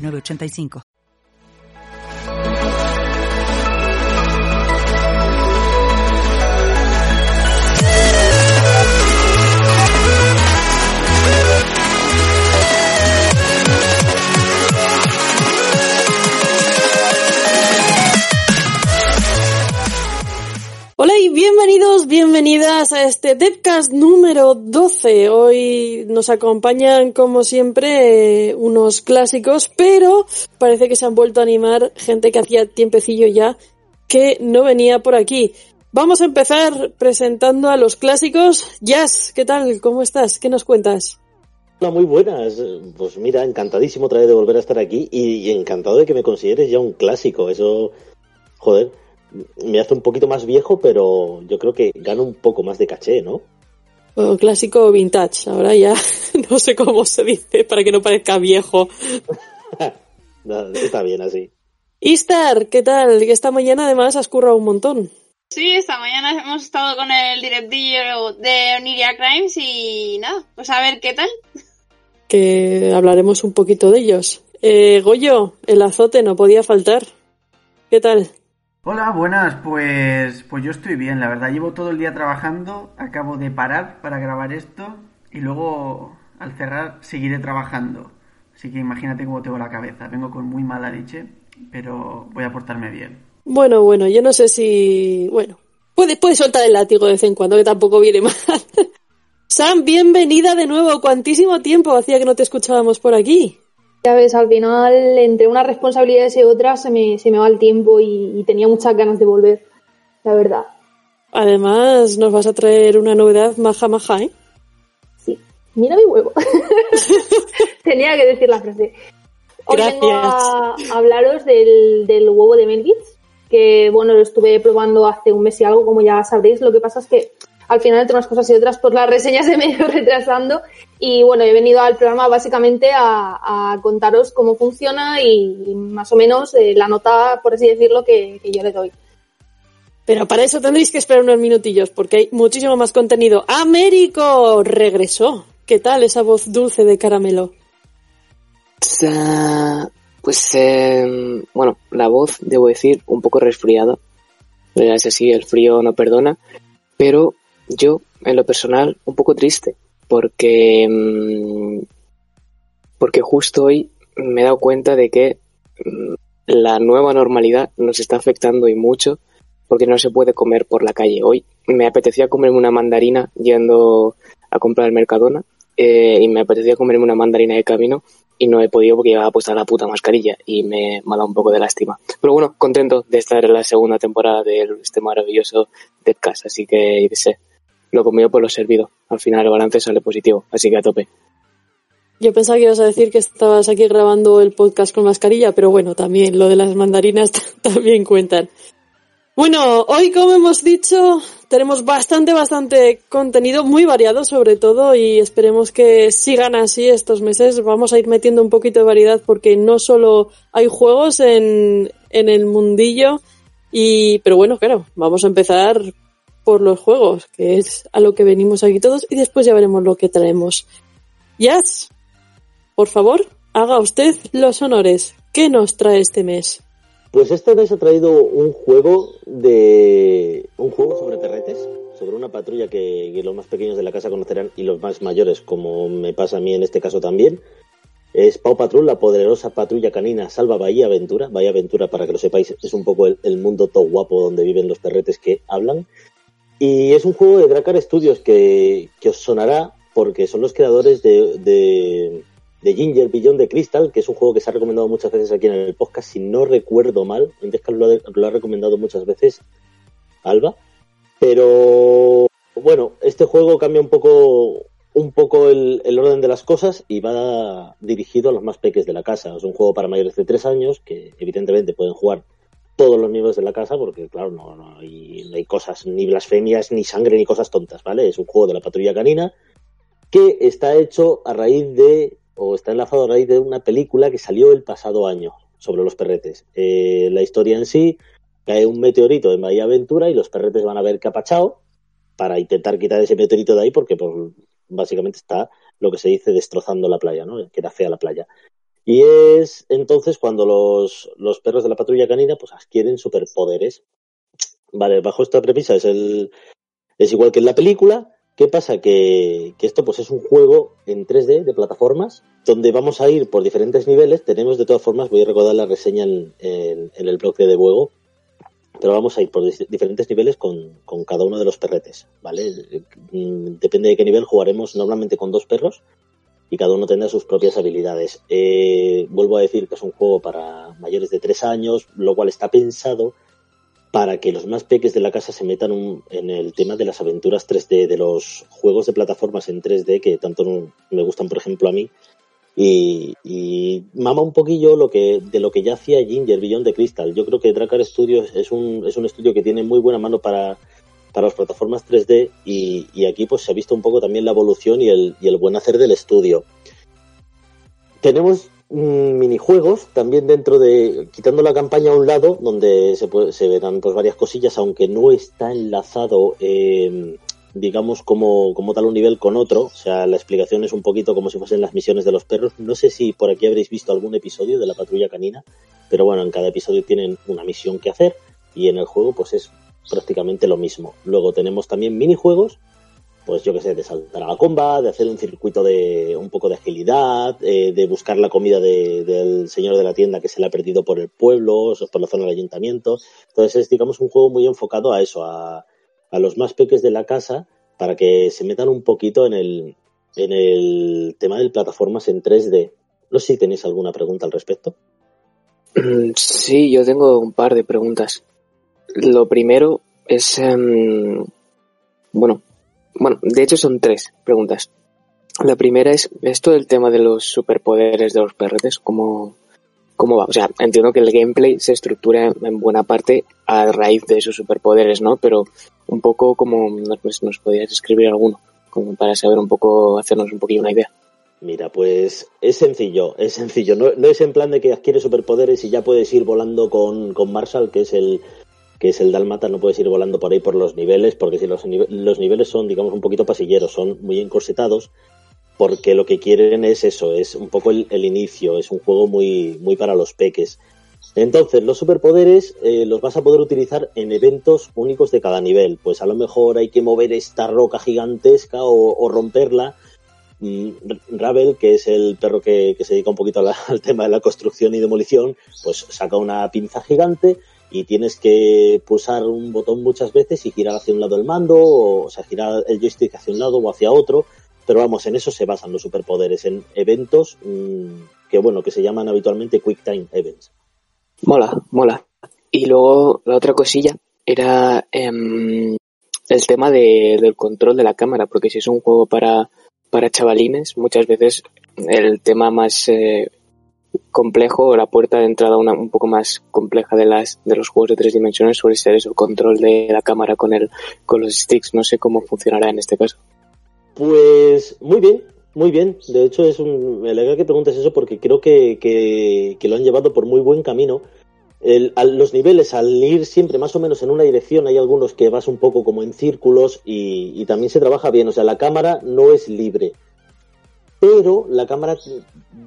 985. Bienvenidos, bienvenidas a este Devcast número 12. Hoy nos acompañan, como siempre, unos clásicos, pero parece que se han vuelto a animar gente que hacía tiempecillo ya que no venía por aquí. Vamos a empezar presentando a los clásicos. Jazz, ¿qué tal? ¿Cómo estás? ¿Qué nos cuentas? Hola, muy buenas. Pues mira, encantadísimo otra de volver a estar aquí y encantado de que me consideres ya un clásico. Eso, joder, me hace un poquito más viejo, pero yo creo que gano un poco más de caché, ¿no? Bueno, clásico vintage. Ahora ya no sé cómo se dice para que no parezca viejo. No, Está bien así. Istar, ¿qué tal? Que esta mañana además has currado un montón. Sí, esta mañana hemos estado con el directillo de Oniria Crimes y nada, pues a ver qué tal. Que hablaremos un poquito de ellos. Eh, Goyo, el azote no podía faltar. ¿Qué tal? Hola, buenas, pues, pues yo estoy bien, la verdad. Llevo todo el día trabajando, acabo de parar para grabar esto y luego al cerrar seguiré trabajando. Así que imagínate cómo tengo la cabeza. Vengo con muy mala leche, pero voy a portarme bien. Bueno, bueno, yo no sé si... Bueno, puedes puede soltar el látigo de vez en cuando, que tampoco viene mal. Sam, bienvenida de nuevo. ¿Cuantísimo tiempo hacía que no te escuchábamos por aquí? Ya ves, al final, entre unas responsabilidades y otras, se me, se me va el tiempo y, y tenía muchas ganas de volver, la verdad. Además, nos vas a traer una novedad maja maja, ¿eh? Sí. Mira mi huevo. Tenía que decir la frase. Hoy vengo a hablaros del, del huevo de Melvitz, que bueno, lo estuve probando hace un mes y algo, como ya sabréis. Lo que pasa es que al final, entre unas cosas y otras, pues las reseñas se me han ido retrasando. Y bueno, he venido al programa básicamente a, a contaros cómo funciona y, y más o menos eh, la nota, por así decirlo, que, que yo le doy. Pero para eso tendréis que esperar unos minutillos, porque hay muchísimo más contenido. ¡Américo! Regresó. ¿Qué tal esa voz dulce de caramelo? Pues, eh, bueno, la voz, debo decir, un poco resfriada. Eh, Es así, el frío no perdona. Pero yo, en lo personal, un poco triste. Porque, mm, porque justo hoy me he dado cuenta de que mm, la nueva normalidad nos está afectando y mucho porque no se puede comer por la calle. Hoy me apetecía comerme una mandarina yendo a comprar al Mercadona eh, y me apetecía comerme una mandarina de camino y no he podido porque llevaba puesta la puta mascarilla y me, me ha dado un poco de lástima. Pero bueno, contento de estar en la segunda temporada de este maravilloso Deadcast, así que sé, lo comido por lo servido. Al final el balance sale positivo, así que a tope. Yo pensaba que ibas a decir que estabas aquí grabando el podcast con mascarilla, pero bueno, también lo de las mandarinas también cuentan. Bueno, hoy como hemos dicho, tenemos bastante, bastante contenido, muy variado sobre todo, y esperemos que sigan así estos meses. Vamos a ir metiendo un poquito de variedad porque no solo hay juegos en, en el mundillo, y, pero bueno, claro, vamos a empezar por los juegos, que es a lo que venimos aquí todos, y después ya veremos lo que traemos. Jazz, por favor, haga usted los honores. ¿Qué nos trae este mes? Pues esta vez ha traído un juego de. un juego sobre perretes, sobre una patrulla que, los más pequeños de la casa conocerán y los más mayores, como me pasa a mí en este caso también. Es Pau Patrol, la poderosa patrulla canina salva Bahía Aventura. Bahía Aventura, para que lo sepáis, es un poco el, el mundo todo guapo donde viven los perretes que hablan. Y es un juego de Dracar Studios que, que os sonará porque son los creadores de, de, Ginger Beyond de Crystal, que es un juego que se ha recomendado muchas veces aquí en el podcast, si no recuerdo mal. Indescal lo, ha- lo ha recomendado muchas veces Alba. Pero bueno, este juego cambia un poco un poco el, el, orden de las cosas y va dirigido a los más peques de la casa. Es un juego para mayores de tres años que evidentemente pueden jugar todos los miembros de la casa porque claro no, no, hay, no hay cosas ni blasfemias ni sangre ni cosas tontas vale es un juego de la patrulla canina que está hecho a raíz de o está enlazado a raíz de una película que salió el pasado año sobre los perretes eh, la historia en sí cae un meteorito en Bahía Aventura y los perretes van a ver capachao para intentar quitar ese meteorito de ahí porque pues, básicamente está lo que se dice destrozando la playa, ¿no? Que era fea la playa. Y es entonces cuando los, los perros de la patrulla canina pues adquieren superpoderes. Vale, bajo esta premisa es el es igual que en la película. ¿Qué pasa? Que, que esto pues es un juego en 3D de plataformas donde vamos a ir por diferentes niveles. Tenemos de todas formas, voy a recordar la reseña en, en, en el blog de juego pero vamos a ir por diferentes niveles con, con, cada uno de los perretes, ¿vale? Depende de qué nivel jugaremos normalmente con dos perros y cada uno tendrá sus propias habilidades. Eh, vuelvo a decir que es un juego para mayores de tres años, lo cual está pensado para que los más peques de la casa se metan un, en el tema de las aventuras 3D, de los juegos de plataformas en 3D que tanto me gustan, por ejemplo, a mí, y, y, mama un poquillo lo que, de lo que ya hacía Ginger Beyond de Crystal. Yo creo que Dracar Studios es un, es un estudio que tiene muy buena mano para, para las plataformas 3D y, aquí pues se ha visto un poco también la evolución y el, y el buen hacer del estudio. Tenemos mmm, minijuegos también dentro de, quitando la campaña a un lado, donde se, se verán pues varias cosillas, aunque no está enlazado eh, digamos, como, como tal un nivel con otro. O sea, la explicación es un poquito como si fuesen las misiones de los perros. No sé si por aquí habréis visto algún episodio de la patrulla canina, pero bueno, en cada episodio tienen una misión que hacer y en el juego pues es prácticamente lo mismo. Luego tenemos también minijuegos, pues yo que sé, de saltar a la comba, de hacer un circuito de un poco de agilidad, eh, de buscar la comida de, del señor de la tienda que se le ha perdido por el pueblo, por la zona del ayuntamiento. Entonces es, digamos, un juego muy enfocado a eso, a, a los más peques de la casa para que se metan un poquito en el, en el tema de plataformas en 3D. No sé si tenéis alguna pregunta al respecto. Sí, yo tengo un par de preguntas. Lo primero es, um, bueno, bueno, de hecho son tres preguntas. La primera es esto del tema de los superpoderes de los perretes, ¿cómo, cómo va? O sea, entiendo que el gameplay se estructura en buena parte a raíz de esos superpoderes, ¿no? Pero un poco como nos, nos podrías escribir alguno, como para saber un poco, hacernos un poquillo una idea. Mira, pues es sencillo, es sencillo. No, no es en plan de que adquiere superpoderes y ya puedes ir volando con, con Marshall, que es el que es el Dálmata, no puedes ir volando por ahí por los niveles, porque si los, los niveles son, digamos, un poquito pasilleros, son muy encorsetados, porque lo que quieren es eso, es un poco el, inicio, es un juego muy, muy para los peques. Entonces, los superpoderes eh, los vas a poder utilizar en eventos únicos de cada nivel. Pues a lo mejor hay que mover esta roca gigantesca o, romperla. Mm, Ravel, que es el perro que, se dedica un poquito al tema de la construcción y demolición, pues saca una pinza gigante y tienes que pulsar un botón muchas veces y girar hacia un lado el mando, o, o sea, girar el joystick hacia un lado o hacia otro pero vamos, en eso se basan los superpoderes, en eventos mmm, que bueno, que se llaman habitualmente Quick Time Events. Mola, mola. Y luego la otra cosilla era eh, el tema de, del control de la cámara, porque si es un juego para, para chavalines, muchas veces el tema más eh, complejo o la puerta de entrada una, un poco más compleja de las de los juegos de tres dimensiones suele ser eso, el control de la cámara con el con los sticks. No sé cómo funcionará en este caso. Pues muy bien, muy bien. De hecho, es un, me alegra que preguntes eso porque creo que, que, lo han llevado por muy buen camino. El, los niveles, al ir siempre más o menos en una dirección, hay algunos que vas un poco como en círculos y, y también se trabaja bien. O sea, la cámara no es libre, pero la cámara,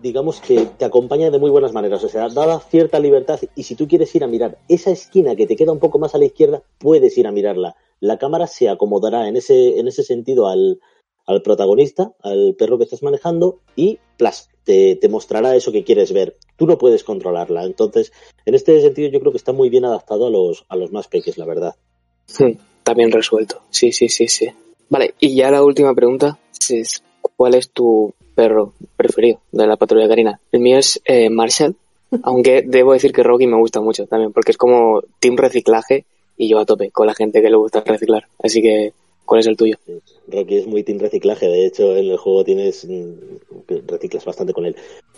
digamos que te acompaña de muy buenas maneras. O sea, dada cierta libertad y si tú quieres ir a mirar esa esquina que te queda un poco más a la izquierda, puedes ir a mirarla. La cámara se acomodará en ese, en ese sentido al, al protagonista, al perro que estás manejando, y plas, te, te, mostrará eso que quieres ver. Tú no puedes controlarla. Entonces, en este sentido, yo creo que está muy bien adaptado a los, a los más peques, la verdad. Sí, bien resuelto. Sí, sí, sí, sí. Vale, y ya la última pregunta es: ¿cuál es tu perro preferido de la patrulla carina? El mío es eh, Marshall, aunque debo decir que Rocky me gusta mucho también, porque es como team reciclaje y yo a tope con la gente que le gusta reciclar. Así que ¿Cuál es el tuyo? Rocky es muy team reciclaje, de hecho en el juego tienes mm, reciclas bastante con él.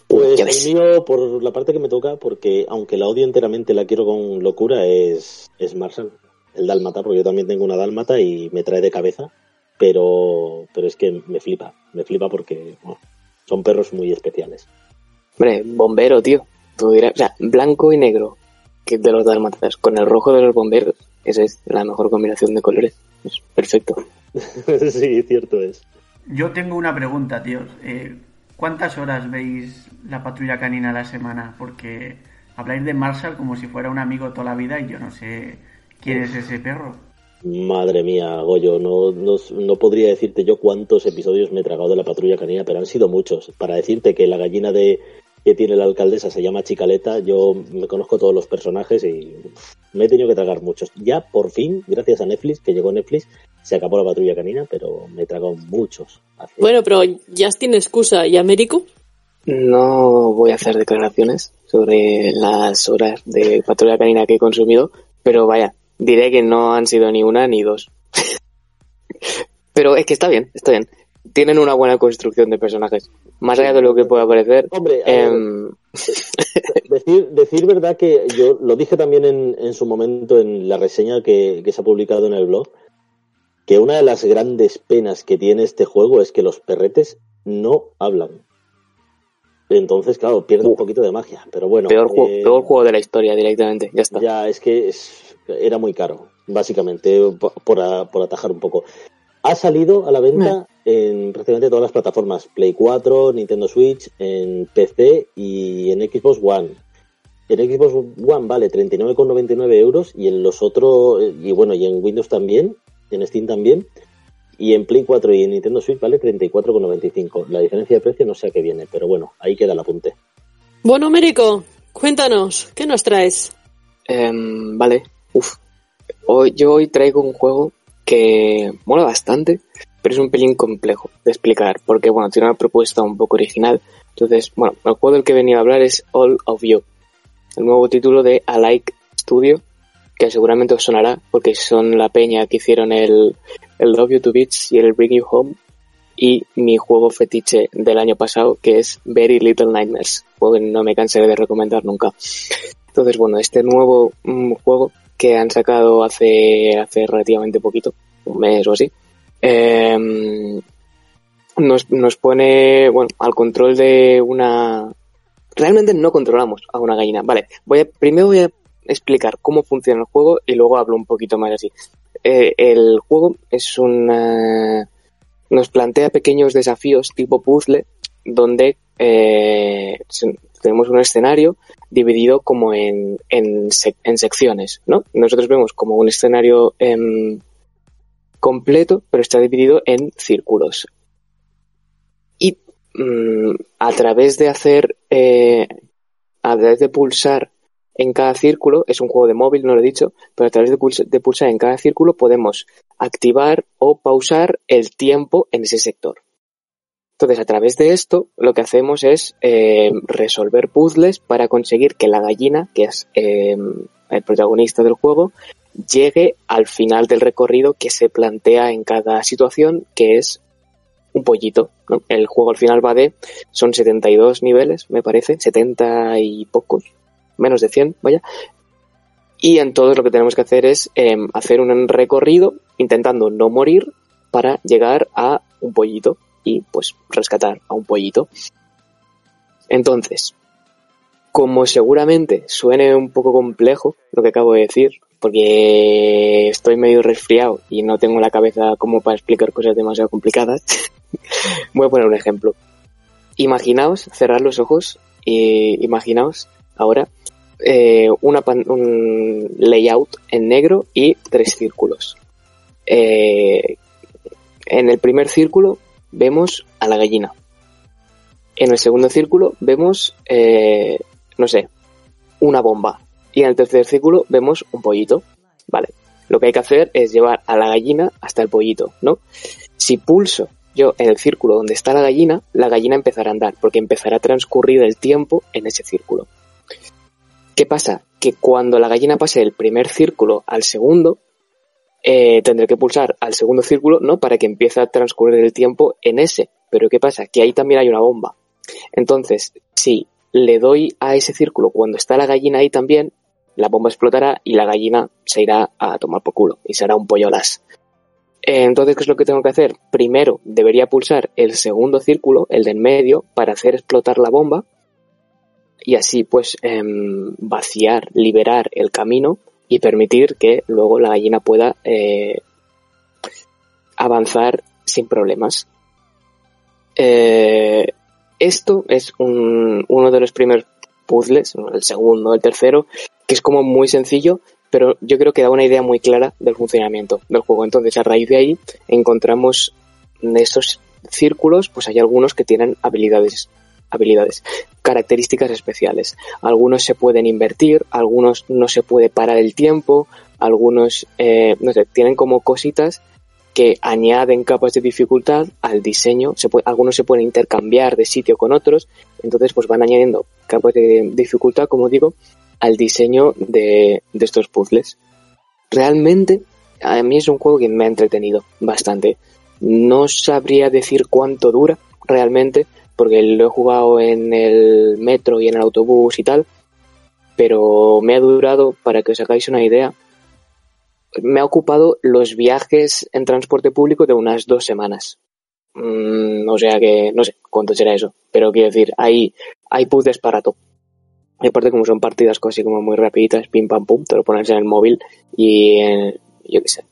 Pues el mío, por la parte que me toca, porque aunque la odio enteramente, la quiero con locura, es, es Marshall, el dálmata, porque yo también tengo una dálmata y me trae de cabeza, pero, pero es que me flipa, me flipa porque son perros muy especiales. Hombre, bombero, tío. Tú dirás, o sea, blanco y negro, que de los dálmatas, con el rojo de los bomberos, esa es la mejor combinación de colores. Es perfecto. sí, cierto es. Yo tengo una pregunta, tío. Eh, ¿Cuántas horas veis la patrulla canina a la semana? Porque habláis de Marshall como si fuera un amigo toda la vida y yo no sé quién es ese perro. Madre mía, Goyo, no, no, no, podría decirte yo cuántos episodios me he tragado de la patrulla canina, pero han sido muchos. Para decirte que la gallina de, que tiene la alcaldesa se llama Chicaleta, yo me conozco todos los personajes y me he tenido que tragar muchos. Ya por fin, gracias a Netflix, que llegó Netflix, se acabó la patrulla canina, pero me he tragado muchos. Bueno, pero ya tiene excusa. ¿Y Américo? No voy a hacer declaraciones sobre las horas de patrulla canina que he consumido, pero vaya, diré que no han sido ni una ni dos. pero es que está bien, está bien. Tienen una buena construcción de personajes. Más allá de lo que pueda parecer. Hombre, em, decir, decir verdad que yo lo dije también en, en su momento en la reseña que, que se ha publicado en el blog que una de las grandes penas que tiene este juego es que los perretes no hablan. Entonces, claro, pierde un poquito de magia, pero bueno. Peor, eh, juego, de la historia directamente, ya está. Ya, es que era muy caro, básicamente, por, atajar un poco. Ha salido a la venta en prácticamente todas las plataformas, Play 4, Nintendo Switch, en PC y en Xbox One. En Xbox One vale 39,99 euros y en los otros, y bueno, y en Windows también, en Steam también. Y en Play 4 y en Nintendo Switch vale 34,95. La diferencia de precio no sé a qué viene, pero bueno, ahí queda el apunte. Bueno, Mérico, cuéntanos, ¿qué nos traes? Em, vale, uf. Hoy, yo hoy traigo un juego que mola bastante, pero es un pelín complejo de explicar, porque bueno, tiene una propuesta un poco original. Entonces, bueno, el juego del que venía a hablar es All of You, el nuevo título de Alike Studio, que seguramente os sonará porque son la peña que hicieron el, el Love You to Beats y el Bring You Home y mi juego fetiche del año pasado que es Very Little Nightmares, juego que no me cansaré de recomendar nunca. Entonces, bueno, este nuevo mm, juego que han sacado hace, hace relativamente poquito, un mes o así, em, nos, nos pone, bueno, al control de una... Realmente no controlamos a una gallina. Vale, voy a, primero voy a explicar cómo funciona el juego y luego hablo un poquito más así. Eh, el juego es una... nos plantea pequeños desafíos tipo puzzle donde eh, tenemos un escenario dividido como en, en, secciones, ¿no? Nosotros vemos como un escenario em, completo, pero está dividido en círculos. Y mm, a través de hacer, eh, a través de pulsar en cada círculo, es un juego de móvil, no lo he dicho, pero a través de, pulsar en cada círculo podemos activar o pausar el tiempo en ese sector. Entonces, a través de esto, lo que hacemos es eh, resolver puzzles para conseguir que la gallina, que es eh, el protagonista del juego, llegue al final del recorrido que se plantea en cada situación, que es un pollito. El juego al final va de, son 72 niveles, me parece, 70 y pocos, menos de 100, vaya. Y entonces lo que tenemos que hacer es em, hacer un recorrido intentando no morir para llegar a un pollito y pues rescatar a un pollito. Entonces, como seguramente suene un poco complejo lo que acabo de decir, porque estoy medio resfriado y no tengo la cabeza como para explicar cosas demasiado complicadas, voy a poner un ejemplo. Imaginaos, cerrar los ojos y imaginaos ahora eh, un layout en negro y tres círculos. Eh, en el primer círculo vemos a la gallina. En el segundo círculo vemos, eh, no sé, una bomba. Y en el tercer círculo vemos un pollito. Vale. Lo que hay que hacer es llevar a la gallina hasta el pollito, ¿no? Si pulso yo en el círculo donde está la gallina, la gallina empezará a andar, porque empezará a transcurrir el tiempo en ese círculo. ¿Qué pasa? Que cuando la gallina pase del primer círculo al segundo, eh, tendré que pulsar al segundo círculo, ¿no? Para que empiece a transcurrir el tiempo en ese. Pero ¿qué pasa? Que ahí también hay una bomba. Entonces, si le doy a ese círculo cuando está la gallina ahí también, la bomba explotará y la gallina se irá a tomar por culo y será un pollo las. Entonces, ¿qué es lo que tengo que hacer? Primero, debería pulsar el segundo círculo, el de en medio, para hacer explotar la bomba y así pues em, vaciar, liberar el camino y permitir que luego la gallina pueda eh, avanzar sin problemas. Eh, esto es uno de los primeros puzzles, el segundo, el tercero, que es como muy sencillo, pero yo creo que da una idea muy clara del funcionamiento del juego. Entonces, a raíz de ahí, encontramos en estos círculos, pues hay algunos que tienen habilidades, habilidades, características especiales. Algunos se pueden invertir, algunos no se puede parar el tiempo, algunos, eh, no sé, tienen como cositas que añaden capas de dificultad al diseño. Se algunos se pueden intercambiar de sitio con otros, entonces pues van añadiendo capas de dificultad, como digo, al diseño de, estos puzzles. Realmente, a mí es un juego que me ha entretenido bastante. No sabría decir cuánto dura realmente, porque lo he jugado en el metro y en el autobús y tal, pero me ha durado, para que os hagáis una idea, me ha ocupado los viajes en transporte público de unas dos semanas. Mm, o sea que no sé cuánto será eso, pero quiero decir, hay, hay puzzles para todo. Y aparte como son partidas casi como muy rapiditas, pim pam pum, te lo pones en el móvil y yo qué sé.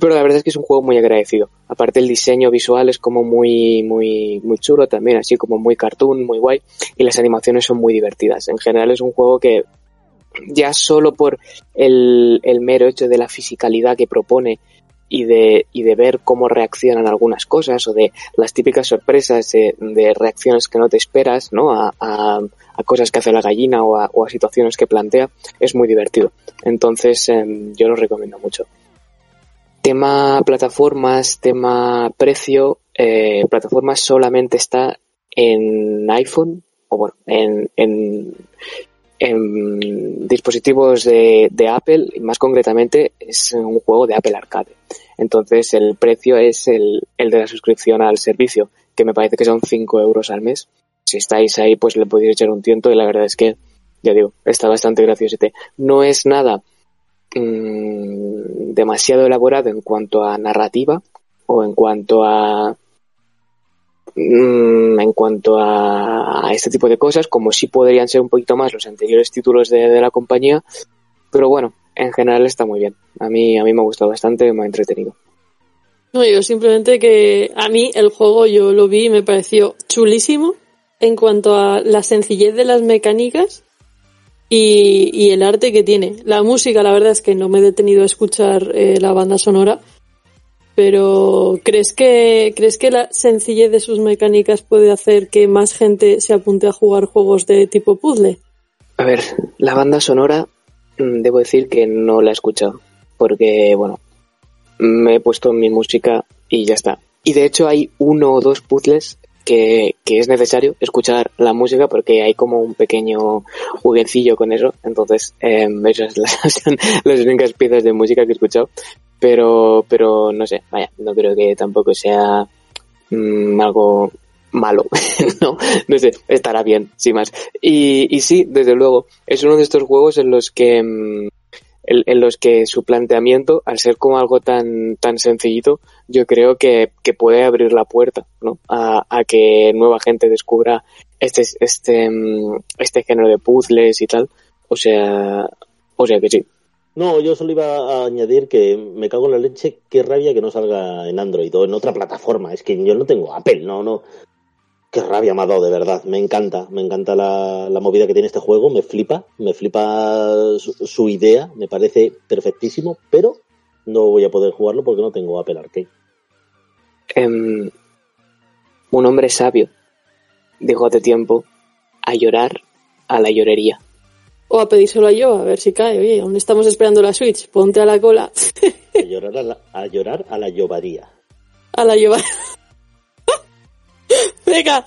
Pero la verdad es que es un juego muy agradecido. Aparte el diseño visual es como muy, muy, muy chulo también, así como muy cartoon, muy guay. Y las animaciones son muy divertidas. En general es un juego que ya solo por el, el mero hecho de la fisicalidad que propone y de, y de ver cómo reaccionan algunas cosas o de las típicas sorpresas de, reacciones que no te esperas, ¿no? A, a, cosas que hace la gallina o a, o a, situaciones que plantea, es muy divertido. Entonces, em, yo lo recomiendo mucho. Tema plataformas, tema precio, eh, plataformas solamente está en iPhone, o bueno, en, en, en dispositivos de, de, Apple, y más concretamente es un juego de Apple Arcade. Entonces el precio es el, el de la suscripción al servicio, que me parece que son 5 euros al mes. Si estáis ahí, pues le podéis echar un tiento y la verdad es que, ya digo, está bastante gracioso. No es nada mmm, demasiado elaborado en cuanto a narrativa o en cuanto a Mm, en cuanto a, este tipo de cosas, como si podrían ser un poquito más los anteriores títulos de, la compañía, pero bueno, en general está muy bien. A mí, a mí me ha gustado bastante, me ha entretenido. No, yo simplemente que a mí el juego yo lo vi y me pareció chulísimo en cuanto a la sencillez de las mecánicas y, el arte que tiene. La música, la verdad es que no me he detenido a escuchar eh, la banda sonora, pero ¿crees que, ¿crees que la sencillez de sus mecánicas puede hacer que más gente se apunte a jugar juegos de tipo puzzle? A ver, la banda sonora, mm, debo decir que no la he escuchado, porque, bueno, me he puesto mi música y ya está. Y de hecho hay uno o dos puzzles que, que, es necesario escuchar la música porque hay como un pequeño juguecillo con eso. Entonces, eh, esas son las únicas piezas de música que he escuchado pero, pero no sé, vaya, no creo que tampoco sea mm, algo malo, no, no sé, estará bien, sin más. Y, y sí, desde luego, es uno de estos juegos en los que mm, en, los que su planteamiento, al ser como algo tan, tan sencillito, yo creo que, que puede abrir la puerta, ¿no? A, a que nueva gente descubra este, este, mm, este género de puzzles y tal. O sea, o sea que sí, no, yo solo iba a añadir que me cago en la leche, qué rabia que no salga en Android o en otra plataforma. Es que yo no tengo Apple, no, no. Qué rabia me ha dado, de verdad. Me encanta, me encanta la, movida que tiene este juego, me flipa, me flipa su, idea, me parece perfectísimo, pero no voy a poder jugarlo porque no tengo Apple Arcade. Em, un hombre sabio dijo hace tiempo a llorar a la llorería. O a pedírselo a yo, a ver si cae. Oye, aún estamos esperando la Switch. Ponte a la cola. a, llorar a, la, a llorar a la llovaría. A la llovaría. Venga,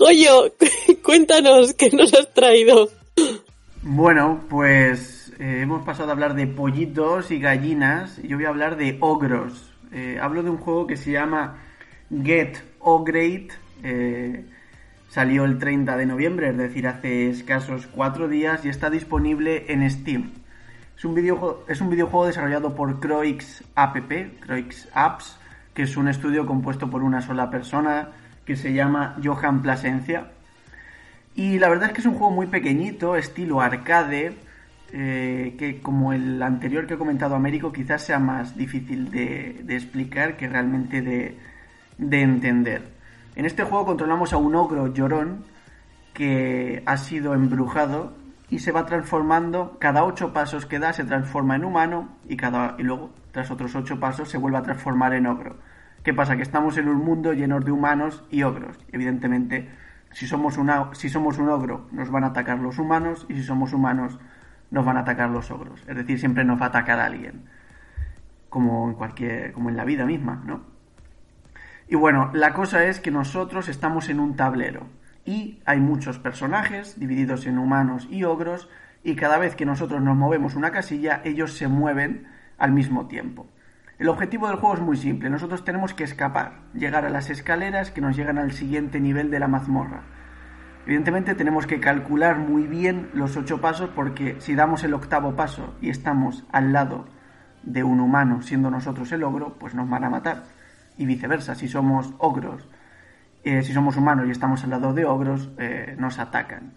oye, cuéntanos qué nos has traído. Bueno, pues eh, hemos pasado a hablar de pollitos y gallinas. Y yo voy a hablar de ogros. Eh, hablo de un juego que se llama Get Ograte. Eh, salió el 30 de noviembre, es decir, hace escasos cuatro días y está disponible en Steam. Es un videojuego, es un videojuego desarrollado por Croix App, Croix Apps, que es un estudio compuesto por una sola persona que se llama Johan Plasencia. Y la verdad es que es un juego muy pequeñito, estilo arcade, eh, que como el anterior que he comentado Américo quizás sea más difícil de, explicar que realmente de, de, entender. En este juego controlamos a un ogro llorón que ha sido embrujado y se va transformando, cada ocho pasos que da se transforma en humano y, cada, y luego tras otros ocho pasos se vuelve a transformar en ogro. ¿Qué pasa? Que estamos en un mundo lleno de humanos y ogros. Evidentemente si somos, si somos un ogro, nos van a atacar los humanos, y si somos humanos, nos van a atacar los ogros. Es decir, siempre nos va a atacar alguien. Como en cualquier. como en la vida misma, ¿no? Y bueno, la cosa es que nosotros estamos en un tablero. Y hay muchos personajes divididos en humanos y ogros. Y cada vez que nosotros nos movemos una casilla, ellos se mueven al mismo tiempo. El objetivo del juego es muy simple. Nosotros tenemos que escapar, llegar a las escaleras que nos llegan al siguiente nivel de la mazmorra. Evidentemente tenemos que calcular muy bien los ocho pasos porque si damos el octavo paso y estamos al lado de un humano siendo nosotros el ogro, pues nos van a matar. Y viceversa, si somos ogros, eh, si somos humanos y estamos al lado de ogros, eh, nos atacan.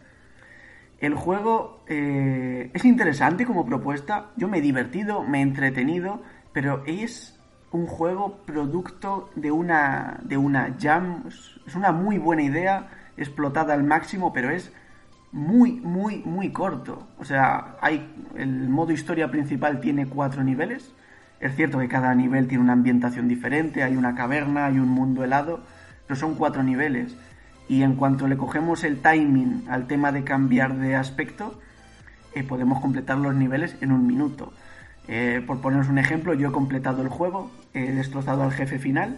El juego eh, es interesante como propuesta, yo me he divertido, me he entretenido pero es un juego producto de una, de una jam, es una muy buena idea, explotada al máximo, pero es muy, muy, muy corto. O sea, hay el modo historia principal tiene cuatro niveles. Es cierto que cada nivel tiene una ambientación diferente, hay una caverna, hay un mundo helado, pero son cuatro niveles. Y en cuanto le cogemos el timing al tema de cambiar de aspecto, eh, podemos completar los niveles en un minuto. Eh, por poneros un ejemplo, yo he completado el juego, he destrozado al jefe final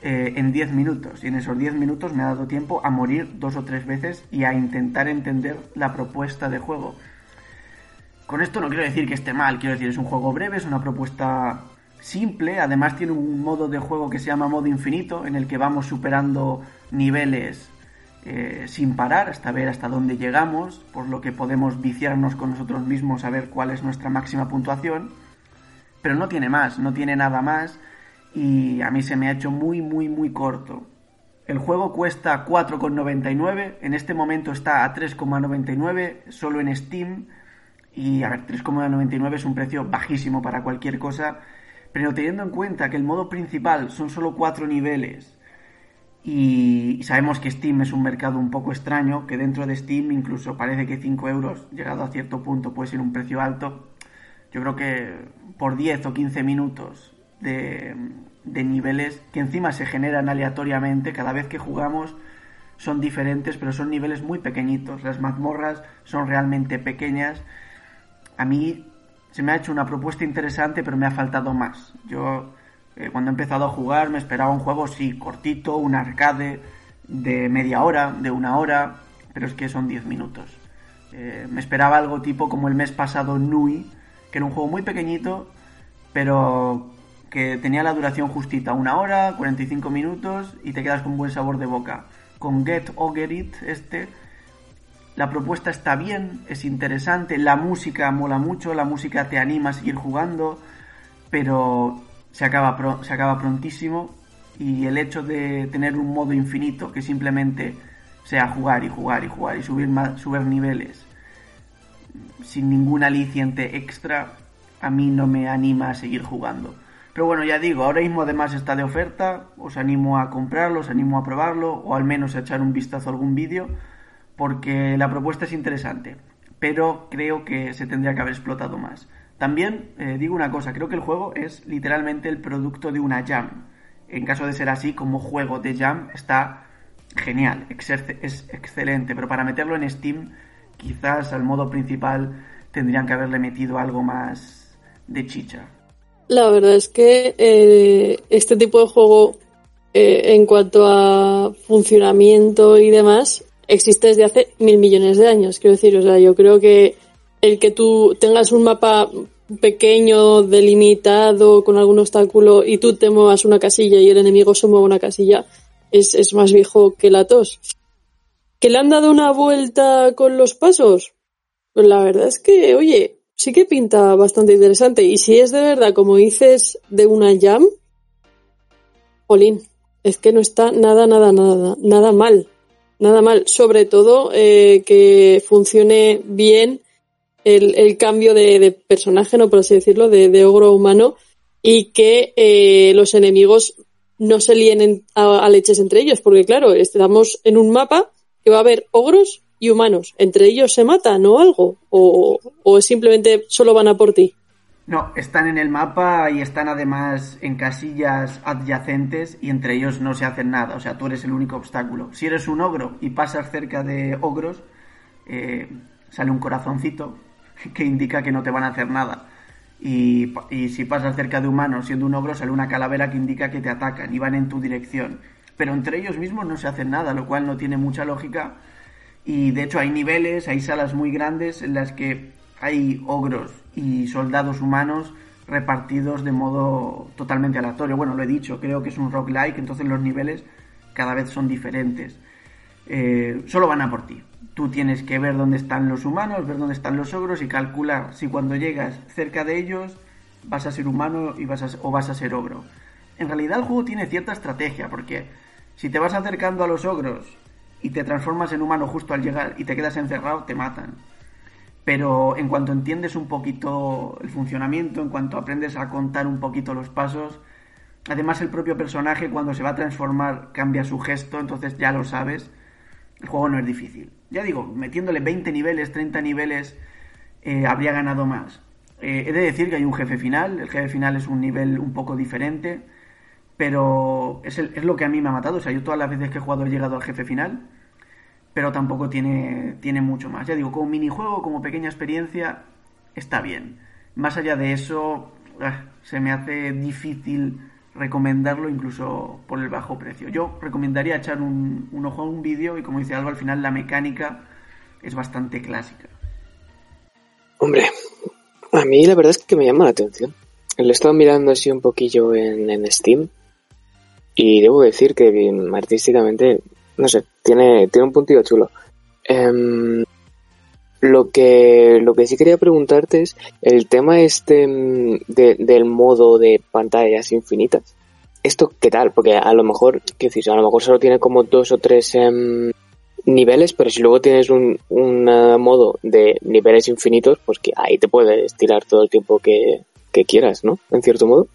eh, en 10 minutos y en esos 10 minutos me ha dado tiempo a morir dos o tres veces y a intentar entender la propuesta de juego. Con esto no quiero decir que esté mal, quiero decir, es un juego breve, es una propuesta simple, además tiene un modo de juego que se llama modo infinito, en el que vamos superando niveles eh, sin parar hasta ver hasta dónde llegamos, por lo que podemos viciarnos con nosotros mismos a ver cuál es nuestra máxima puntuación, pero no tiene más, no tiene nada más y a mí se me ha hecho muy muy muy corto. El juego cuesta 4,99, en este momento está a 3,99 solo en Steam y a ver, 3,99 es un precio bajísimo para cualquier cosa, pero teniendo en cuenta que el modo principal son solo 4 niveles, y, sabemos que Steam es un mercado un poco extraño, que dentro de Steam incluso parece que 5 euros, llegado a cierto punto, puede ser un precio alto. Yo creo que por 10 o 15 minutos de, de niveles que encima se generan aleatoriamente, cada vez que jugamos son diferentes, pero son niveles muy pequeñitos. Las mazmorras son realmente pequeñas. A mí se me ha hecho una propuesta interesante, pero me ha faltado más. Yo eh, cuando he empezado a jugar me esperaba un juego, sí, cortito, un arcade de media hora, de una hora, pero es que son 10 minutos. Eh, me esperaba algo tipo como el mes pasado Nui, que era un juego muy pequeñito, pero que tenía la duración justita, una hora, 45 minutos y te quedas con buen sabor de boca. Con Get o Get It, este, la propuesta está bien, es interesante, la música mola mucho, la música te anima a seguir jugando, pero se acaba, se acaba prontísimo y el hecho de tener un modo infinito que simplemente sea jugar y jugar y jugar y subir, subir niveles sin ningún aliciente extra, a mí no me anima a seguir jugando. Pero bueno, ya digo, ahora mismo además está de oferta, os animo a comprarlo, os animo a probarlo o al menos a echar un vistazo a algún vídeo porque la propuesta es interesante, pero creo que se tendría que haber explotado más. También eh, digo una cosa, creo que el juego es literalmente el producto de una jam. En caso de ser así, como juego de jam está genial, es excelente, pero para meterlo en Steam, quizás al modo principal tendrían que haberle metido algo más de chicha. La verdad es que eh, este tipo de juego, eh, en cuanto a funcionamiento y demás, existe desde hace mil millones de años. Quiero decir, o sea, yo creo que el que tú tengas un mapa pequeño, delimitado, con algún obstáculo, y tú te muevas una casilla y el enemigo se mueva una casilla, es, es más viejo que la tos. ¿Que le han dado una vuelta con los pasos? Pues la verdad es que, oye, sí que pinta bastante interesante. Y si es de verdad, como dices, de una jam, Jolín, es que no está nada, nada, nada, nada mal. Nada mal. Sobre todo eh, que funcione bien el, el cambio de, personaje, no por así decirlo, de, de ogro humano, y que eh, los enemigos no se líen a, a, leches entre ellos, porque claro, estamos en un mapa que va a haber ogros y humanos. ¿Entre ellos se matan o algo? ¿O, o simplemente solo van a por ti? No, están en el mapa y están además en casillas adyacentes y entre ellos no se hacen nada. O sea, tú eres el único obstáculo. Si eres un ogro y pasas cerca de ogros, eh, sale un corazoncito que indica que no te van a hacer nada. Y, si pasas cerca de humanos siendo un ogro, sale una calavera que indica que te atacan y van en tu dirección. Pero entre ellos mismos no se hacen nada, lo cual no tiene mucha lógica. Y de hecho hay niveles, hay salas muy grandes en las que hay ogros y soldados humanos repartidos de modo totalmente aleatorio. Bueno, lo he dicho, creo que es un roguelike, entonces los niveles cada vez son diferentes. Eh, solo van a por ti. Tú tienes que ver dónde están los humanos, ver dónde están los ogros y calcular si cuando llegas cerca de ellos vas a ser humano y vas o vas a ser ogro. En realidad el juego tiene cierta estrategia, porque si te vas acercando a los ogros y te transformas en humano justo al llegar y te quedas encerrado, te matan. Pero en cuanto entiendes un poquito el funcionamiento, en cuanto aprendes a contar un poquito los pasos, además el propio personaje cuando se va a transformar cambia su gesto, entonces ya lo sabes, el juego no es difícil. Ya digo, metiéndole 20 niveles, 30 niveles, eh, habría ganado más. Eh, he de decir que hay un jefe final, el jefe final es un nivel un poco diferente, pero es, es lo que a mí me ha matado. O sea, yo todas las veces que he jugado he llegado al jefe final, pero tampoco tiene, tiene mucho más. Ya digo, como minijuego, como pequeña experiencia, está bien. Más allá de eso, ah, se me hace difícil recomendarlo incluso por el bajo precio. Yo recomendaría echar un, ojo a un vídeo y como dice algo, al final la mecánica es bastante clásica. Hombre, a mí la verdad es que me llama la atención. Lo he estado mirando así un poquillo en, Steam y debo decir que artísticamente, no sé, tiene, tiene un puntillo chulo. Um, lo que, lo que sí quería preguntarte es el tema este de, del modo de pantallas infinitas. ¿Esto qué tal? Porque a lo mejor, ¿qué decís? A lo mejor solo tiene como dos o tres um, niveles, pero si luego tienes un, un uh, modo de niveles infinitos, pues que ahí te puedes tirar todo el tiempo que, que quieras, ¿no? En cierto modo.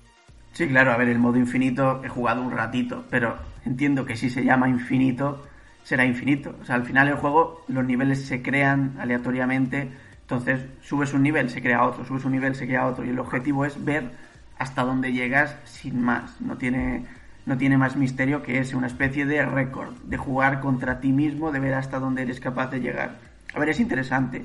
Sí, claro, a ver, el modo infinito he jugado un ratito, pero entiendo que si se llama infinito, será infinito. O sea, al final el juego, los niveles se crean aleatoriamente, entonces subes un nivel, se crea otro, subes un nivel, se crea otro, y el objetivo es ver hasta dónde llegas sin más. No tiene, no tiene más misterio que es una especie de récord, de jugar contra ti mismo, de ver hasta dónde eres capaz de llegar. A ver, es interesante.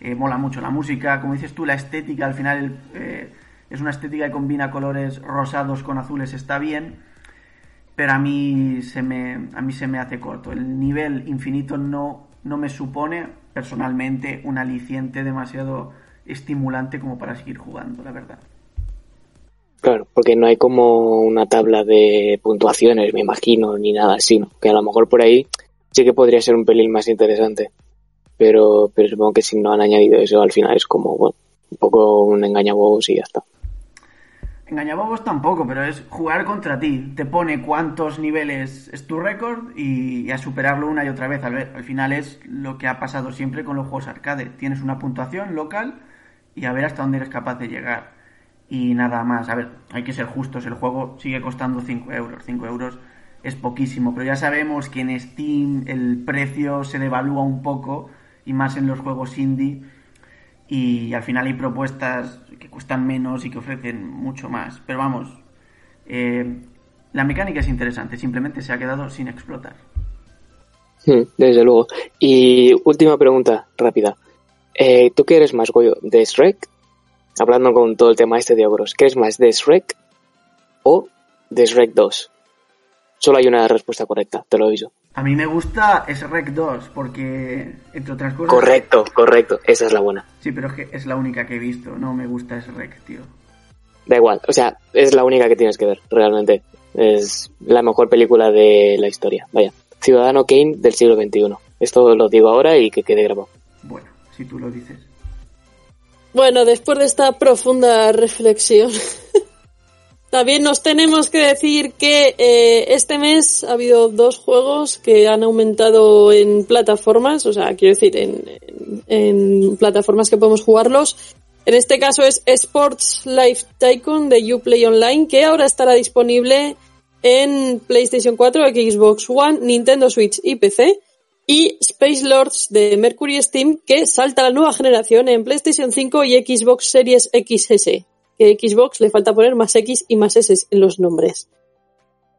Eh, mola mucho la música, como dices tú, la estética, al final eh, es una estética que combina colores rosados con azules, está bien, pero a mí se me, a mí se me hace corto. El nivel infinito no, no me supone personalmente un aliciente demasiado estimulante como para seguir jugando, la verdad. Claro, porque no hay como una tabla de puntuaciones, me imagino, ni nada así. Que a lo mejor por ahí sí que podría ser un pelín más interesante. Pero, pero supongo que si no han añadido eso al final es como, bueno, un poco un engañabobos y ya está. Engañabobos tampoco, pero es jugar contra ti. Te pone cuántos niveles es tu récord y, a superarlo una y otra vez. Al, al final es lo que ha pasado siempre con los juegos arcade. Tienes una puntuación local y a ver hasta dónde eres capaz de llegar. Y nada más. A ver, hay que ser justos. El juego sigue costando 5 euros. 5 euros es poquísimo, pero ya sabemos que en Steam el precio se devalúa un poco y más en los juegos indie y al final hay propuestas que cuestan menos y que ofrecen mucho más. Pero vamos, eh, la mecánica es interesante, simplemente se ha quedado sin explotar. Desde luego. Y última pregunta rápida. Eh, ¿Tú qué eres más, Goyo? ¿De Shrek? Hablando con todo el tema este de ogros, ¿qué es más, de Shrek o de Shrek 2? Solo hay una respuesta correcta, te lo aviso. A mí me gusta Shrek 2 porque, entre otras cosas... Correcto, correcto. Esa es la buena. Sí, pero es que es la única que he visto. No me gusta Shrek, tío. Da igual. O sea, es la única que tienes que ver, realmente. Es la mejor película de la historia. Vaya. Ciudadano Kane del siglo XXI. Esto lo digo ahora y que quede grabado. Bueno, si tú lo dices. Bueno, después de esta profunda reflexión, también nos tenemos que decir que eh, este mes ha habido dos juegos que han aumentado en plataformas, o sea, quiero decir, en, en- en plataformas que podemos jugarlos. En este caso es Sports Life Tycoon de Uplay Online, que ahora estará disponible en PlayStation 4, Xbox One, Nintendo Switch y PC. Y Space Lords de Mercury Steam, que salta a la nueva generación en PlayStation 5 y Xbox Series XS. Que Xbox le falta poner más X y más S en los nombres.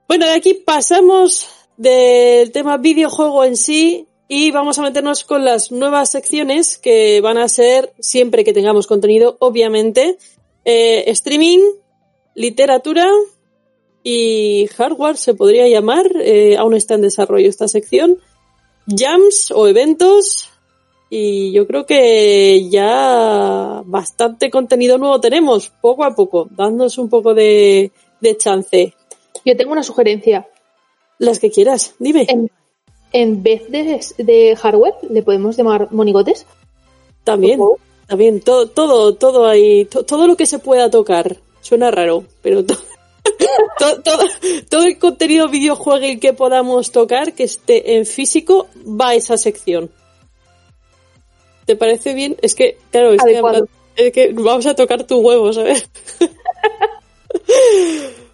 Bueno, de aquí pasamos del tema videojuego en sí y vamos a meternos con las nuevas secciones que van a ser, siempre que tengamos contenido, obviamente, eh, streaming, literatura y hardware se podría llamar, eh, aún está en desarrollo esta sección, jams o eventos y yo creo que ya bastante contenido nuevo tenemos, poco a poco, dándonos un poco de, de chance. Yo tengo una sugerencia. Las que quieras, dime. En, en vez de, de hardware, ¿le podemos llamar monigotes? También, también, todo, todo, todo ahí, to- todo lo que se pueda tocar. Suena raro, pero to- to- todo, todo el contenido videojuego que podamos tocar, que esté en físico, va a esa sección. ¿Te parece bien? Es que, claro, es que, es vamos a tocar tu huevo, ¿sabes?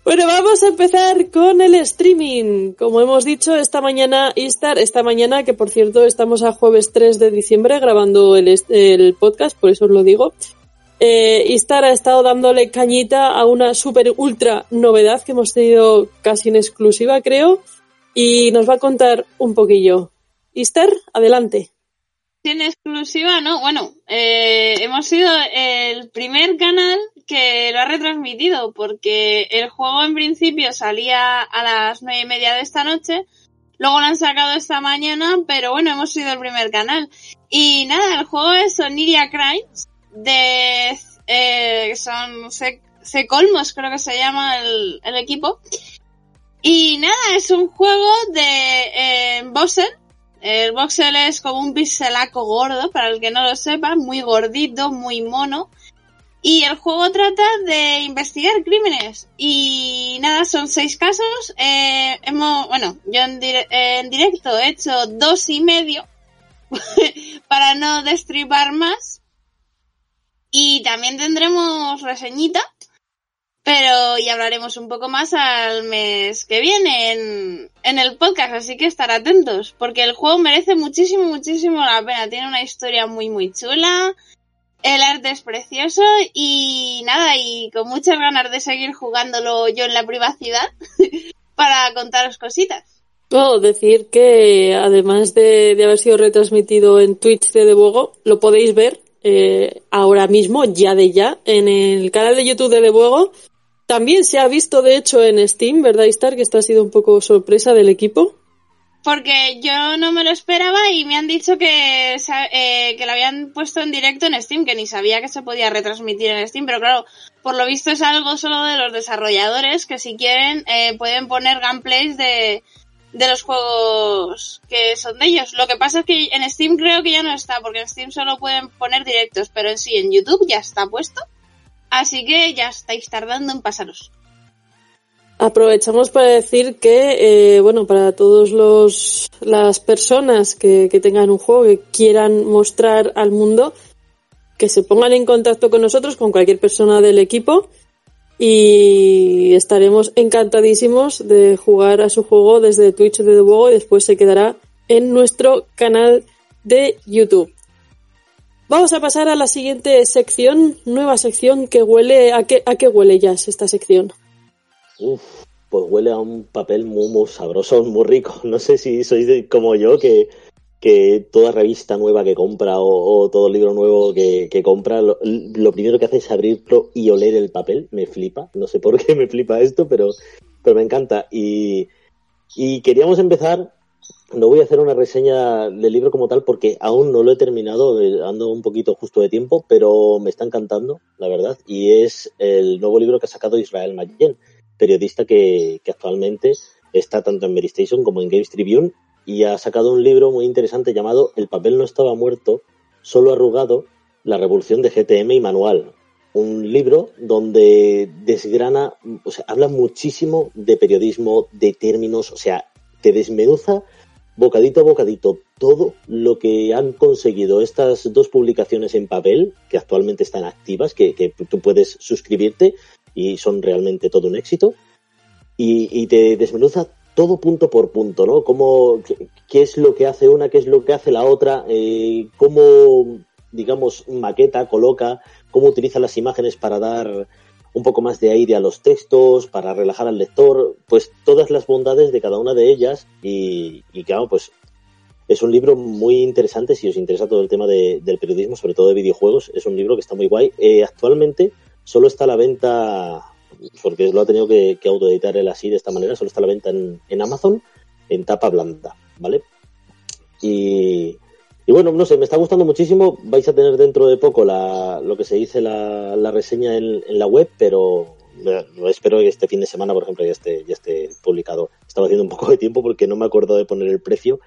Bueno, vamos a empezar con el streaming. Como hemos dicho, esta mañana, Istar, esta mañana, que por cierto estamos a jueves 3 de diciembre grabando el, el podcast, por eso os lo digo. Eh, Istar ha estado dándole cañita a una super ultra novedad que hemos tenido casi en exclusiva, creo, y nos va a contar un poquillo. Istar, adelante. Exclusiva, ¿no? Bueno, eh, hemos sido el primer canal que lo ha retransmitido porque el juego en principio salía a las nueve y media de esta noche, luego lo han sacado esta mañana, pero bueno, hemos sido el primer canal. Y nada, el juego es Oniria Crimes de eh, son Se- Secolmos, creo que se llama el, equipo. Y nada, es un juego de eh, el voxel es como un pixelaco gordo, para el que no lo sepa, muy gordito, muy mono. Y el juego trata de investigar crímenes. Y nada, son seis casos. Eh, hemos, bueno, yo en, dire- en directo he hecho dos y medio para no destripar más. Y también tendremos reseñita, pero ya hablaremos un poco más al mes que viene en, en el podcast, así que estar atentos, porque el juego merece muchísimo, muchísimo la pena. Tiene una historia muy, muy chula, el arte es precioso y nada, y con muchas ganas de seguir jugándolo yo en la privacidad para contaros cositas. Puedo decir que además de, de haber sido retransmitido en Twitch de Debuego, lo podéis ver eh, ahora mismo, ya de ya, en el canal de YouTube de Debuego. También se ha visto, de hecho, en Steam, ¿verdad, Star? Que esta ha sido un poco sorpresa del equipo. Porque yo no me lo esperaba y me han dicho que, eh, que lo habían puesto en directo en Steam, que ni sabía que se podía retransmitir en Steam, pero claro, por lo visto es algo solo de los desarrolladores que si quieren eh, pueden poner gameplays de, de los juegos que son de ellos. Lo que pasa es que en Steam creo que ya no está, porque en Steam solo pueden poner directos, pero en sí en YouTube ya está puesto. Así que ya estáis tardando en pasaros. Aprovechamos para decir que, eh, bueno, para todos los las personas que, tengan un juego que quieran mostrar al mundo, que se pongan en contacto con nosotros, con cualquier persona del equipo, y estaremos encantadísimos de jugar a su juego desde Twitch de Debuego y después se quedará en nuestro canal de YouTube. Vamos a pasar a la siguiente sección, nueva sección que huele a qué, a qué huele ya esta sección. Uf, pues huele a un papel muy, muy sabroso, muy rico. No sé si sois como yo, que, que toda revista nueva que compra o, o todo libro nuevo que, que compra, lo, lo primero que hace es abrirlo y oler el papel. Me flipa. No sé por qué me flipa esto, pero, pero me encanta. Y, y queríamos empezar no voy a hacer una reseña del libro como tal porque aún no lo he terminado, eh, ando un poquito justo de tiempo, pero me está encantando, la verdad, y es el nuevo libro que ha sacado Israel Mayen, periodista que, actualmente está tanto en Mary Station como en Games Tribune y ha sacado un libro muy interesante llamado El papel no estaba muerto, solo arrugado, la revolución de GTM y manual. Un libro donde desgrana, o sea, habla muchísimo de periodismo, de términos, o sea, te desmenuza bocadito a bocadito todo lo que han conseguido estas dos publicaciones en papel, que actualmente están activas, que, que tú puedes suscribirte y son realmente todo un éxito, y, y te desmenuza todo punto por punto, ¿no? Cómo, qué, qué, es lo que hace una, qué es lo que hace la otra, eh, cómo, digamos, maqueta, coloca, cómo utiliza las imágenes para dar un poco más de aire a los textos, para relajar al lector, pues todas las bondades de cada una de ellas y, claro, pues es un libro muy interesante si os interesa todo el tema de, del periodismo, sobre todo de videojuegos, es un libro que está muy guay. Eh, actualmente solo está a la venta porque lo ha tenido que, que autoeditar él así de esta manera, solo está a la venta en, en Amazon en tapa blanda, ¿vale? Y, y, bueno, no sé, me está gustando muchísimo. Vais a tener dentro de poco la, lo que se dice la, reseña en, la web, pero espero que este fin de semana, por ejemplo, ya esté, ya esté publicado. Estaba haciendo un poco de tiempo porque no me acuerdo de poner el precio.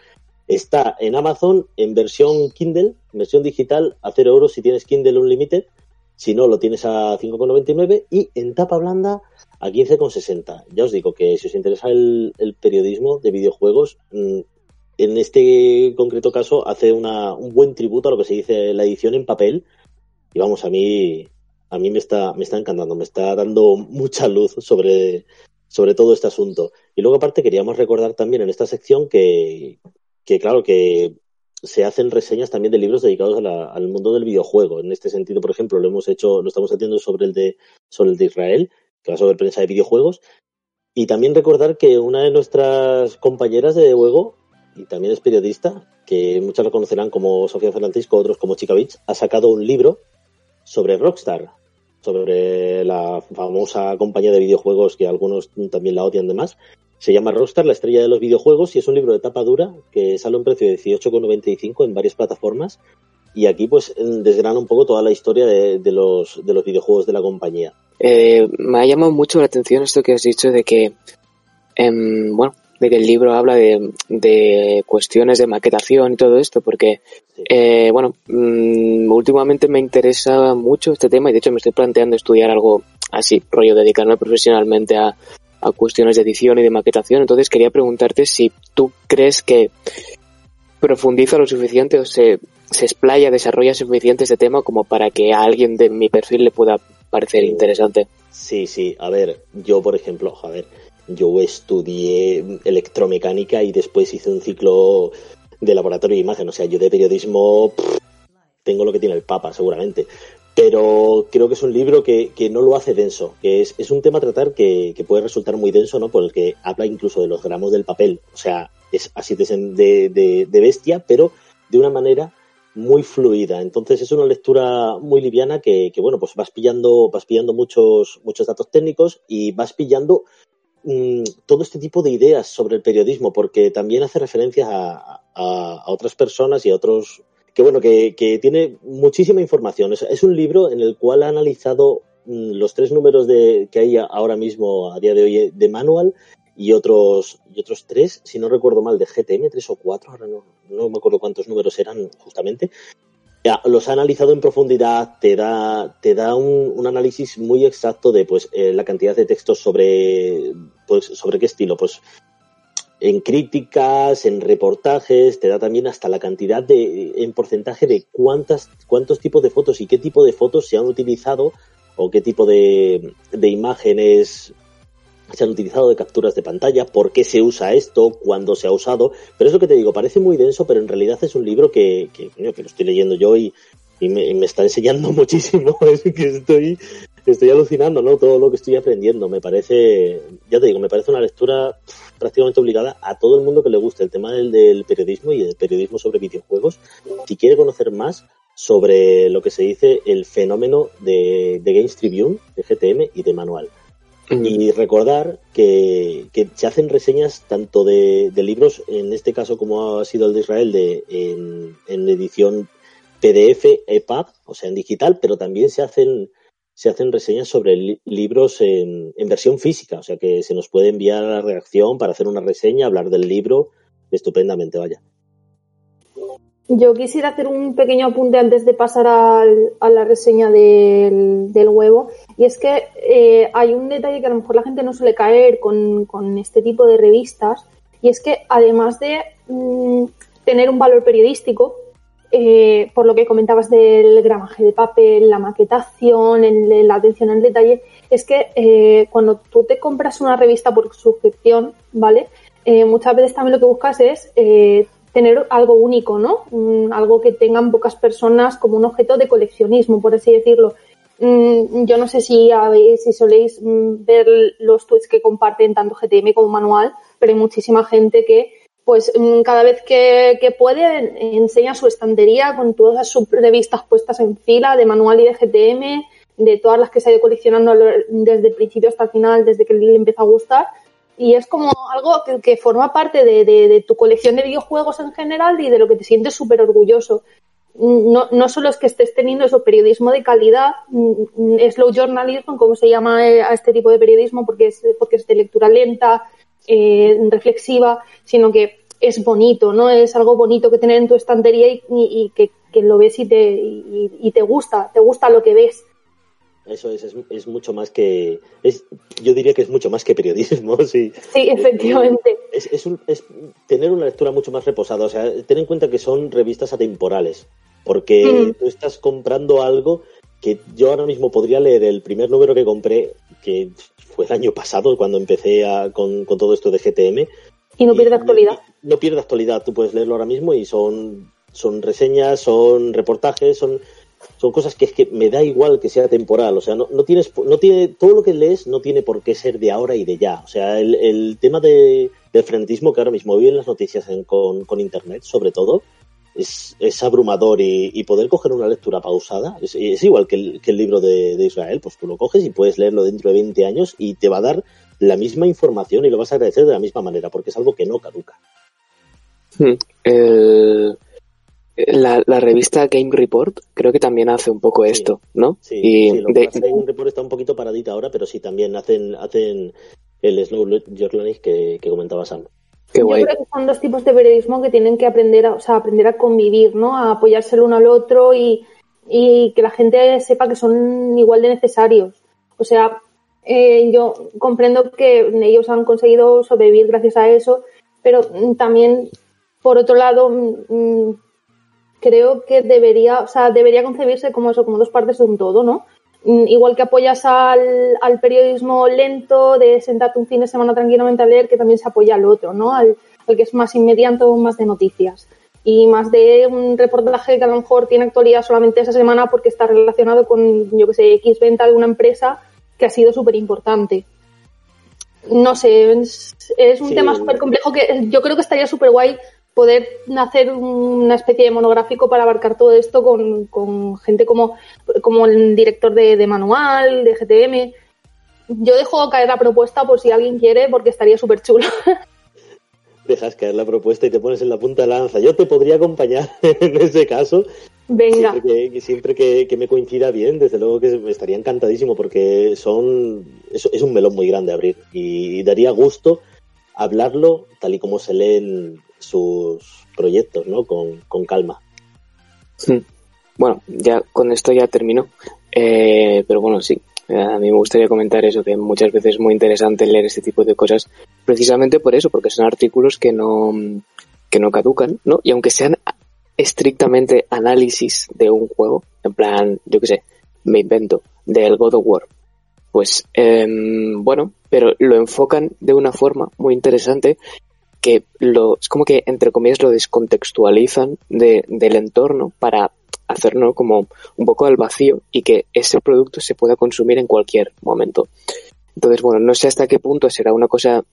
Está en Amazon en versión Kindle, versión digital, a 0 euros si tienes Kindle Unlimited si no, lo tienes a 5,99 y en tapa blanda a 15,60. Ya os digo que si os interesa el, periodismo de videojuegos, mmm, en este concreto caso hace una, un buen tributo a lo que se dice la edición en papel. Y vamos, a mí, a mí me está, me está encantando, me está dando mucha luz sobre, sobre todo este asunto. Y luego aparte queríamos recordar también en esta sección que, que claro, que se hacen reseñas también de libros dedicados la, al mundo del videojuego. En este sentido, por ejemplo, lo hemos hecho, lo estamos haciendo sobre el de, sobre el de Israel, que va sobre prensa de videojuegos. Y también recordar que una de nuestras compañeras de juego, y también es periodista, que muchas lo conocerán como Sofía Francisco, otros como Chica Beach, ha sacado un libro sobre Rockstar, sobre la famosa compañía de videojuegos que algunos también la odian de más. Se llama Rockstar, la estrella de los videojuegos, y es un libro de tapa dura que sale a un precio de 18,95 en varias plataformas. Y aquí pues desgrana un poco toda la historia de, los, de los videojuegos de la compañía. Eh, me ha llamado mucho la atención esto que has dicho de que, eh, bueno, de que el libro habla de, de, cuestiones de maquetación y todo esto, porque, eh, bueno, mmm, últimamente me interesa mucho este tema y de hecho me estoy planteando estudiar algo así, rollo dedicarme profesionalmente a, a cuestiones de edición y de maquetación. Entonces quería preguntarte si tú crees que profundiza lo suficiente o se, se explaya, desarrolla suficiente este tema como para que a alguien de mi perfil le pueda parecer interesante. Sí, sí. A ver, yo por ejemplo, a ver, yo estudié electromecánica y después hice un ciclo de laboratorio de imagen. O sea, yo de periodismo tengo lo que tiene el Papa, seguramente pero creo que es un libro que, que no lo hace denso, que es, es un tema a tratar que, que, puede resultar muy denso, ¿no? Por el que habla incluso de los gramos del papel, o sea, es así de, de, de bestia, pero de una manera muy fluida. Entonces es una lectura muy liviana que, que, bueno, pues vas pillando, vas pillando muchos, muchos datos técnicos y vas pillando mmm, todo este tipo de ideas sobre el periodismo, porque también hace referencias a, a, otras personas y a otros que bueno, que, que tiene muchísima información. Es, es, un libro en el cual ha analizado mmm, los tres números de, que hay ahora mismo, a día de hoy, de manual y otros, y otros tres, si no recuerdo mal, de GTM, tres o cuatro, ahora no, no me acuerdo cuántos números eran justamente. Ya, los ha analizado en profundidad, te da, te da un, un análisis muy exacto de pues, eh, la cantidad de textos sobre, pues, sobre qué estilo. Pues en críticas, en reportajes, te da también hasta la cantidad de, en porcentaje de cuántas, cuántos tipos de fotos y qué tipo de fotos se han utilizado o qué tipo de, de imágenes se han utilizado de capturas de pantalla, por qué se usa esto, cuándo se ha usado. Pero es lo que te digo, parece muy denso, pero en realidad es un libro que, que, que lo estoy leyendo yo y, y, me, me, está enseñando muchísimo. Es que estoy, estoy alucinando, ¿no? Todo lo que estoy aprendiendo. Me parece, ya te digo, me parece una lectura prácticamente obligada a todo el mundo que le guste el tema del, del periodismo y el periodismo sobre videojuegos. Si quiere conocer más sobre lo que se dice el fenómeno de, de Games Tribune, de GTM y de Manual. Y recordar que, se hacen reseñas tanto de, libros, en este caso como ha sido el de Israel, de, en, edición PDF, EPUB, o sea, en digital, pero también se hacen se hacen reseñas sobre li libros en, en, versión física, o sea que se nos puede enviar la reacción para hacer una reseña, hablar del libro estupendamente, vaya. Yo quisiera hacer un pequeño apunte antes de pasar al, a la reseña del, huevo, y es que eh, hay un detalle que a lo mejor la gente no suele caer con, con este tipo de revistas, y es que además de mmm, tener un valor periodístico, eh, por lo que comentabas del gramaje de papel, la maquetación, el, la atención al detalle, es que eh, cuando tú te compras una revista por suscripción, ¿vale? Eh, muchas veces también lo que buscas es eh, tener algo único, ¿no? Mm, algo que tengan pocas personas como un objeto de coleccionismo, por así decirlo. Mm, yo no sé si, habéis, si soléis mm, ver los tweets que comparten tanto GTM como manual, pero hay muchísima gente que pues mm, cada vez que, que, puede enseña su estantería con todas sus revistas puestas en fila de manual y de GTM, de todas las que se ha ido coleccionando desde el principio hasta el final, desde que le empezó a gustar. Y es como algo que, que forma parte de, de, de, tu colección de videojuegos en general y de lo que te sientes súper orgulloso. No, no solo es que estés teniendo eso, periodismo de calidad, mm, slow journalism, como se llama eh, a este tipo de periodismo, porque es, porque es de lectura lenta, eh, reflexiva, sino que es bonito, ¿no? Es algo bonito que tener en tu estantería y, y, y que, que, lo ves y te, y, y, te gusta, te gusta lo que ves. Eso es, es, es mucho más que. Es, yo diría que es mucho más que periodismo, sí. Sí, efectivamente. Es, es, un, es tener una lectura mucho más reposada. O sea, ten en cuenta que son revistas atemporales. Porque mm. tú estás comprando algo que yo ahora mismo podría leer el primer número que compré, que fue el año pasado, cuando empecé a, con, con todo esto de GTM, y no pierde actualidad. No, no pierde actualidad, tú puedes leerlo ahora mismo y son, son reseñas, son reportajes, son, son cosas que es que me da igual que sea temporal, o sea, no, no tienes, no tiene, todo lo que lees no tiene por qué ser de ahora y de ya, o sea, el, el tema de, del frenetismo que ahora mismo vi en las noticias en, con, con internet, sobre todo, es, es abrumador y, y, poder coger una lectura pausada es, es igual que el, que el libro de, de, Israel, pues tú lo coges y puedes leerlo dentro de 20 años y te va a dar la misma información y lo vas a agradecer de la misma manera, porque es algo que no caduca. Hmm. El, la, la, revista Game Report creo que también hace un poco esto, ¿no? Sí, y sí, lo de, pasa, Game Report está un poquito paradita ahora, pero sí también hacen, hacen el slow journalism que, que comentaba Sam. Qué guay. Yo creo que son dos tipos de periodismo que tienen que aprender a, o sea, aprender a convivir, ¿no? A apoyarse el uno al otro y, y que la gente sepa que son igual de necesarios. O sea, eh, yo comprendo que ellos han conseguido sobrevivir gracias a eso, pero también, por otro lado, mmm, creo que debería, o sea, debería concebirse como eso, como dos partes de un todo, ¿no? Igual que apoyas al, al, periodismo lento de sentarte un fin de semana tranquilamente a leer, que también se apoya al otro, ¿no? Al, al que es más inmediato, más de noticias. Y más de un reportaje que a lo mejor tiene actualidad solamente esa semana porque está relacionado con, yo que sé, X venta de una empresa que ha sido súper importante. No sé, es, es un sí. tema súper complejo que yo creo que estaría súper guay poder hacer una especie de monográfico para abarcar todo esto con, con gente como, como el director de, de, manual, de GTM. Yo dejo caer la propuesta por si alguien quiere, porque estaría súper chulo. Dejas caer la propuesta y te pones en la punta de la lanza. Yo te podría acompañar en ese caso. Venga. Siempre, que, siempre que, que, me coincida bien, desde luego que estaría encantadísimo porque son es, es un melón muy grande abrir y, y daría gusto hablarlo tal y como se leen sus proyectos, ¿no? Con, con calma. Sí. Bueno, ya con esto ya termino. Eh, pero bueno, sí. A mí me gustaría comentar eso, que muchas veces es muy interesante leer este tipo de cosas, precisamente por eso, porque son artículos que no, que no caducan, ¿no? Y aunque sean estrictamente análisis de un juego, en plan, yo qué sé, me invento, del God of War, pues eh, bueno, pero lo enfocan de una forma muy interesante que lo, es como que entre comillas lo descontextualizan de, del entorno para hacerlo como un poco al vacío y que ese producto se pueda consumir en cualquier momento. Entonces, bueno, no sé hasta qué punto será una cosa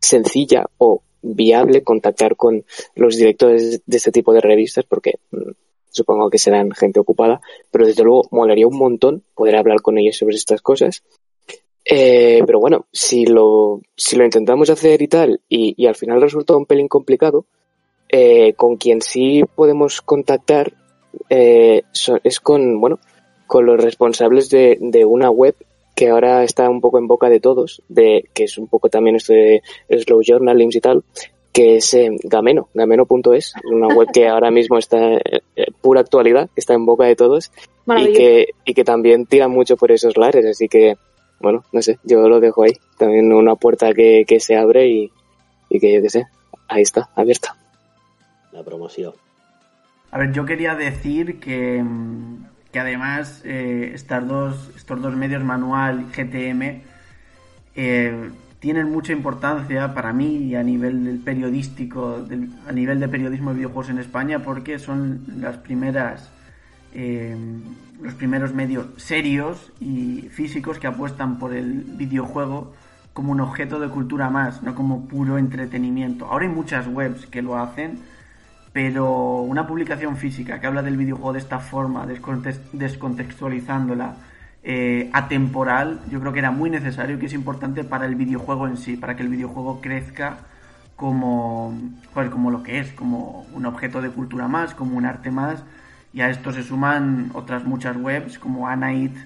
sencilla o viable contactar con los directores de este tipo de revistas porque mmm, supongo que serán gente ocupada, pero desde luego molaría un montón poder hablar con ellos sobre estas cosas Eh, pero bueno, si lo, si lo intentamos hacer y tal, y, y al final resulta un pelín complicado, eh, con quien sí podemos contactar eh, so- es con, bueno, con los responsables de, de una web que ahora está un poco en boca de todos, de que es un poco también esto de slow journalism y tal, que es eh, Gameno, gameno.es, una web que ahora mismo está eh, pura actualidad, que está en boca de todos y que, y que también tira mucho por esos lares, así que, bueno, no sé, yo lo dejo ahí, también una puerta que, que se abre y, y que yo qué sé, ahí está, abierta. La promoción. A ver, yo quería decir que, que además eh, estas dos, estos dos medios, Manual y GTM, eh, tienen mucha importancia para mí y a nivel del periodístico, del- a nivel de periodismo de videojuegos en España, porque son las primeras, eh, los primeros medios serios y físicos que apuestan por el videojuego como un objeto de cultura más, no como puro entretenimiento. Ahora hay muchas webs que lo hacen, pero una publicación física que habla del videojuego de esta forma, descontex- descontextualizándola, eh, atemporal, yo creo que era muy necesario y que es importante para el videojuego en sí, para que el videojuego crezca como, joder, como lo que es, como un objeto de cultura más, como un arte más, y a esto se suman otras muchas webs como Anait,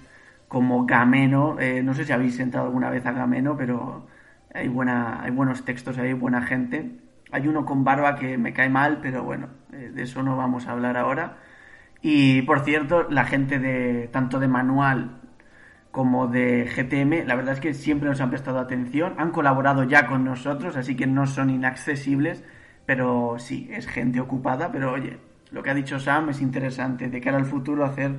como Gameno, eh, no sé si habéis entrado alguna vez a Gameno, pero hay, buena, hay buenos textos, hay buena gente. Hay uno con barba que me cae mal, pero bueno, eh, de eso no vamos a hablar ahora. Y por cierto, la gente de tanto de Manual como de GTM, la verdad es que siempre nos han prestado atención, han colaborado ya con nosotros, así que no son inaccesibles, pero sí, es gente ocupada, pero oye, lo que ha dicho Sam es interesante, de cara al futuro hacer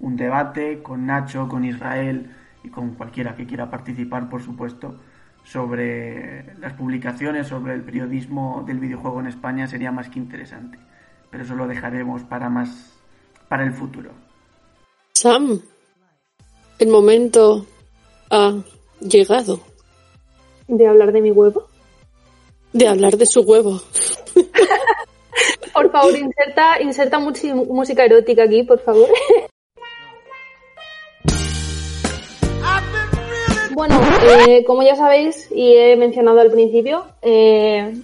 un debate con Nacho, con Israel y con cualquiera que quiera participar, por supuesto, sobre las publicaciones, sobre el periodismo del videojuego en España sería más que interesante. Pero eso lo dejaremos para más para el futuro. Sam, el momento ha llegado De hablar de mi huevo. de hablar de su huevo. Por favor, inserta, inserta música erótica aquí, por favor. Bueno, eh, como ya sabéis y he mencionado al principio, eh,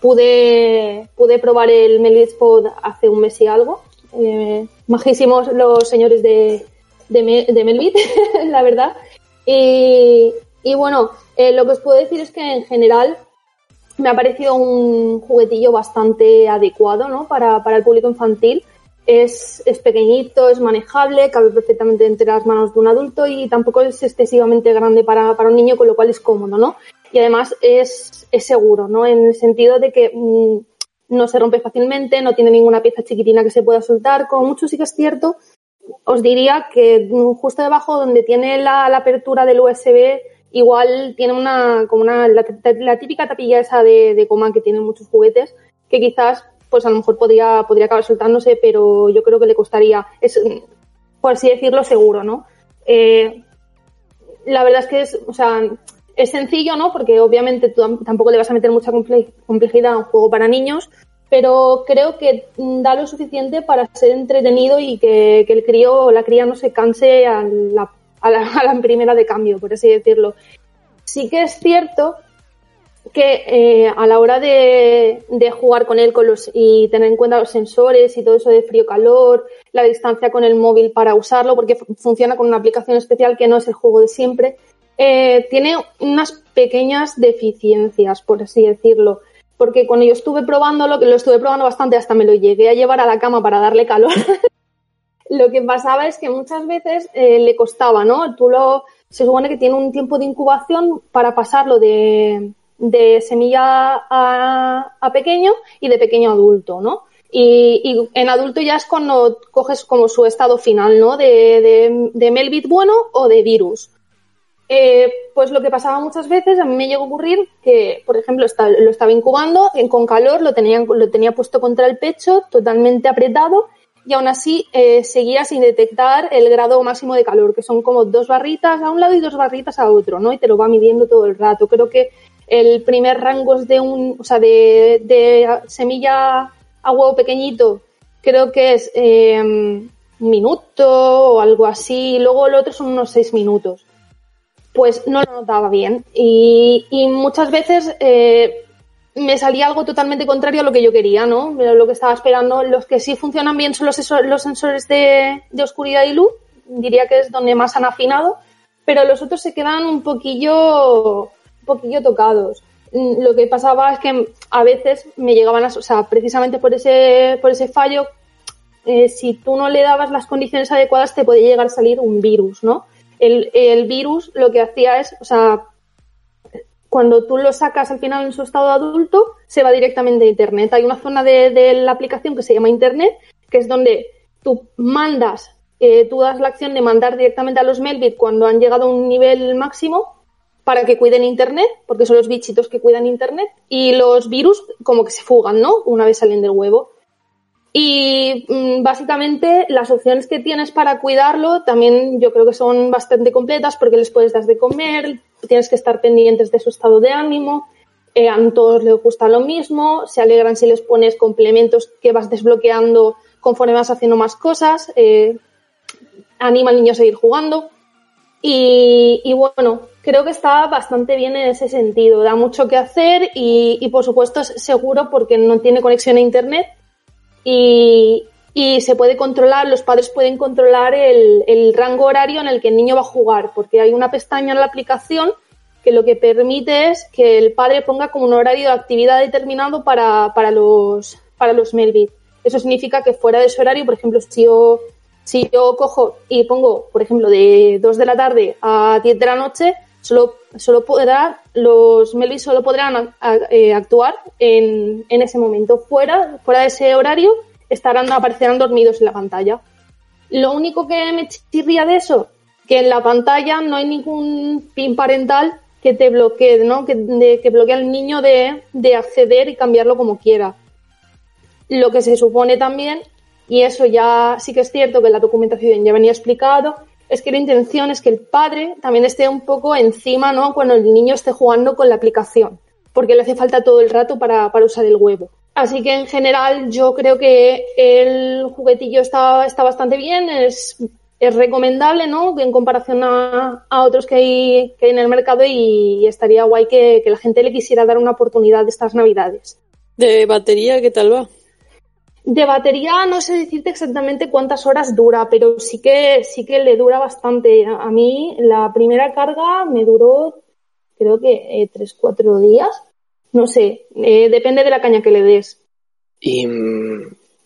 pude, pude probar el Melvitz Pod hace un mes y algo. Eh, majísimos los señores de, de, la verdad. Y, y bueno, lo que os puedo decir es que en general me ha parecido un juguetillo bastante adecuado ¿no? para, para el público infantil. Es, es pequeñito, es manejable, cabe perfectamente entre las manos de un adulto y tampoco es excesivamente grande para, para un niño, con lo cual es cómodo, ¿no? Y además es, es seguro, ¿no? En el sentido de que mm, no se rompe fácilmente, no tiene ninguna pieza chiquitina que se pueda soltar. Como mucho sí que es cierto, os diría que mm, justo debajo donde tiene la, la apertura del USB, igual tiene una, como una, la, típica tapilla esa de, de que tienen muchos juguetes, que quizás, pues a lo mejor podría, podría acabar soltándose, pero yo creo que le costaría, es, por así decirlo, seguro, ¿no? Eh, la verdad es que es, o sea, es sencillo, ¿no? Porque obviamente tú tam- tampoco le vas a meter mucha comple- complejidad a un juego para niños, pero creo que da lo suficiente para ser entretenido y que, que el crío o la cría no se canse a la, a, la, a la primera de cambio, por así decirlo. Sí que es cierto que eh, a la hora de, jugar con él con los, y tener en cuenta los sensores y todo eso de frío-calor, la distancia con el móvil para usarlo, porque fu- funciona con una aplicación especial que no es el juego de siempre, eh, tiene unas pequeñas deficiencias, por así decirlo. Porque cuando yo estuve probándolo, que lo estuve probando bastante, hasta me lo llegué a llevar a la cama para darle calor, lo que pasaba es que muchas veces eh, le costaba, ¿no? Tú lo, se supone que tiene un tiempo de incubación para pasarlo de, de semilla a, a pequeño y de pequeño a adulto, ¿no? Y, en adulto ya es cuando coges como su estado final, ¿no? De, de, Melbit bueno o de virus. Eh, pues lo que pasaba muchas veces, a mí me llegó a ocurrir que, por ejemplo, está- lo estaba incubando con calor, lo tenía, lo tenía puesto contra el pecho, totalmente apretado, y aún así eh, seguía sin detectar el grado máximo de calor, que son como dos barritas a un lado y dos barritas a otro, ¿no? Y te lo va midiendo todo el rato. Creo que el primer rango es de un, o sea, de, semilla a huevo pequeñito, creo que es eh, un minuto o algo así, y luego el otro son unos seis minutos pues no lo notaba bien. Y, y muchas veces eh, me salía algo totalmente contrario a lo que yo quería, ¿no? Lo que estaba esperando. Los que sí funcionan bien son los, sensores de, oscuridad y luz, diría que es donde más han afinado, pero los otros se quedan un poquillo, un poquillo tocados. Mm, Lo que pasaba es que a veces me llegaban a, o sea, precisamente por ese, por ese fallo, eh, si tú no le dabas las condiciones adecuadas te podía llegar a salir un virus, ¿no? El, el virus lo que hacía es, o sea, cuando tú lo sacas al final en su estado adulto, se va directamente a Internet. Hay una zona de, de la aplicación que se llama Internet, que es donde tú mandas, eh, tú das la acción de mandar directamente a los Melbit cuando han llegado a un nivel máximo para que cuiden Internet, porque son los bichitos que cuidan Internet, y los virus como que se fugan, ¿no? Una vez salen del huevo. Y mm, básicamente las opciones que tienes para cuidarlo también yo creo que son bastante completas porque les puedes dar de comer, tienes que estar pendientes de su estado de ánimo, eh, a todos les gusta lo mismo, se alegran si les pones complementos que vas desbloqueando conforme vas haciendo más cosas, eh, anima al niño a seguir jugando. Y, y, bueno, creo que está bastante bien en ese sentido, da mucho que hacer y, y por supuesto es seguro porque no tiene conexión a internet y, se puede controlar, los padres pueden controlar el, rango horario en el que el niño va a jugar, porque hay una pestaña en la aplicación que lo que permite es que el padre ponga como un horario de actividad determinado para, para los, para los. Eso significa que fuera de ese horario, por ejemplo, si yo, si yo cojo y pongo, por ejemplo, de 2 de la tarde a 10 de la noche, solo, solo podrá, los Melbit solo podrán eh, actuar en, en, ese momento. Fuera, fuera de ese horario estarán, aparecerán dormidos en la pantalla. Lo único que me chirría de eso, que en la pantalla no hay ningún pin parental que te bloquee, ¿no? Que, que bloquee al niño de, de acceder y cambiarlo como quiera. Lo que se supone también, y eso ya sí que es cierto que la documentación ya venía explicado, es que la intención es que el padre también esté un poco encima, ¿no? Cuando el niño esté jugando con la aplicación, porque le hace falta todo el rato para, para usar el huevo. Así que en general yo creo que el juguetillo está, está bastante bien, es, es recomendable, ¿no? En comparación a, a otros que hay, que en el mercado y, y estaría guay que, que la gente le quisiera dar una oportunidad de estas navidades. ¿De batería qué tal va? De batería no sé decirte exactamente cuántas horas dura, pero sí que sí que le dura bastante. A mí la primera carga me duró creo que eh, tres cuatro días. No sé, eh, depende de la caña que le des. Y,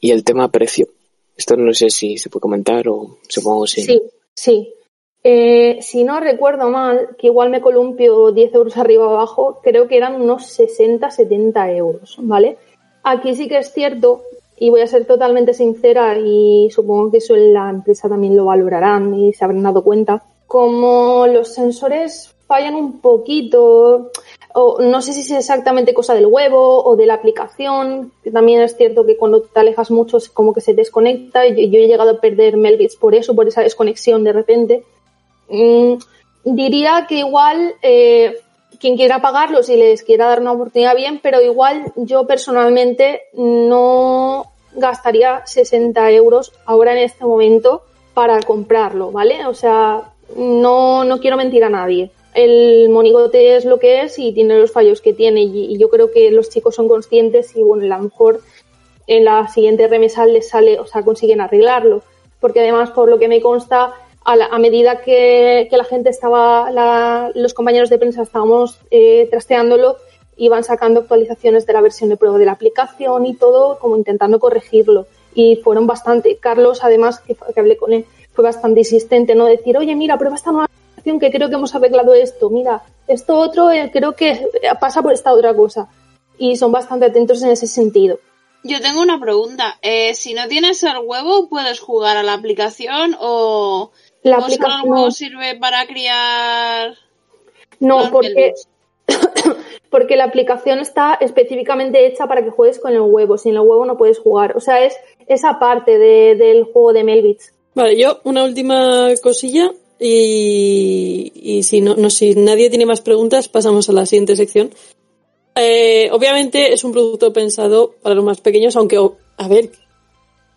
y el tema precio. Esto no sé si se puede comentar o supongo sí. Sí, sí. Eh, si no recuerdo mal, que igual me columpio 10 euros arriba o abajo, creo que eran unos 60, 70 euros, ¿vale? Aquí sí que es cierto y voy a ser totalmente sincera y supongo que eso en la empresa también lo valorarán y se habrán dado cuenta. Como los sensores fallan un poquito, o no sé si es exactamente cosa del huevo o de la aplicación, que también es cierto que cuando te alejas mucho es como que se desconecta y yo, he llegado a perder Melbits por eso, por esa desconexión de repente. Mm, diría que igual eh, quien quiera pagarlo, si les quiera dar una oportunidad bien, pero igual yo personalmente no gastaría 60 euros ahora en este momento para comprarlo, ¿vale? O sea, no, no quiero mentir a nadie. El monigote es lo que es y tiene los fallos que tiene y, y yo creo que los chicos son conscientes y bueno, a lo mejor en la siguiente remesa les sale, o sea, consiguen arreglarlo. Porque además, por lo que me consta, a, medida que, que, la gente estaba, la, los compañeros de prensa estábamos eh, trasteándolo, iban sacando actualizaciones de la versión de prueba de la aplicación y todo, como intentando corregirlo. Y fueron bastante. Carlos, además, que, que hablé con él, fue bastante insistente, ¿no? Decir, oye, mira, prueba esta nueva aplicación que creo que hemos arreglado esto, mira, esto otro eh, creo que pasa por esta otra cosa. Y son bastante atentos en ese sentido. Yo tengo una pregunta. Eh, si no tienes el huevo, ¿puedes jugar a la aplicación o la ¿O aplicación... huevo sirve para criar? No, porque, porque la aplicación está específicamente hecha para que juegues con el huevo. Sin el huevo no puedes jugar. O sea, es esa parte de, del juego de Melbits. Vale, yo una última cosilla y, y si no, no, si nadie tiene más preguntas, pasamos a la siguiente sección. Eh, obviamente es un producto pensado para los más pequeños, aunque, a ver,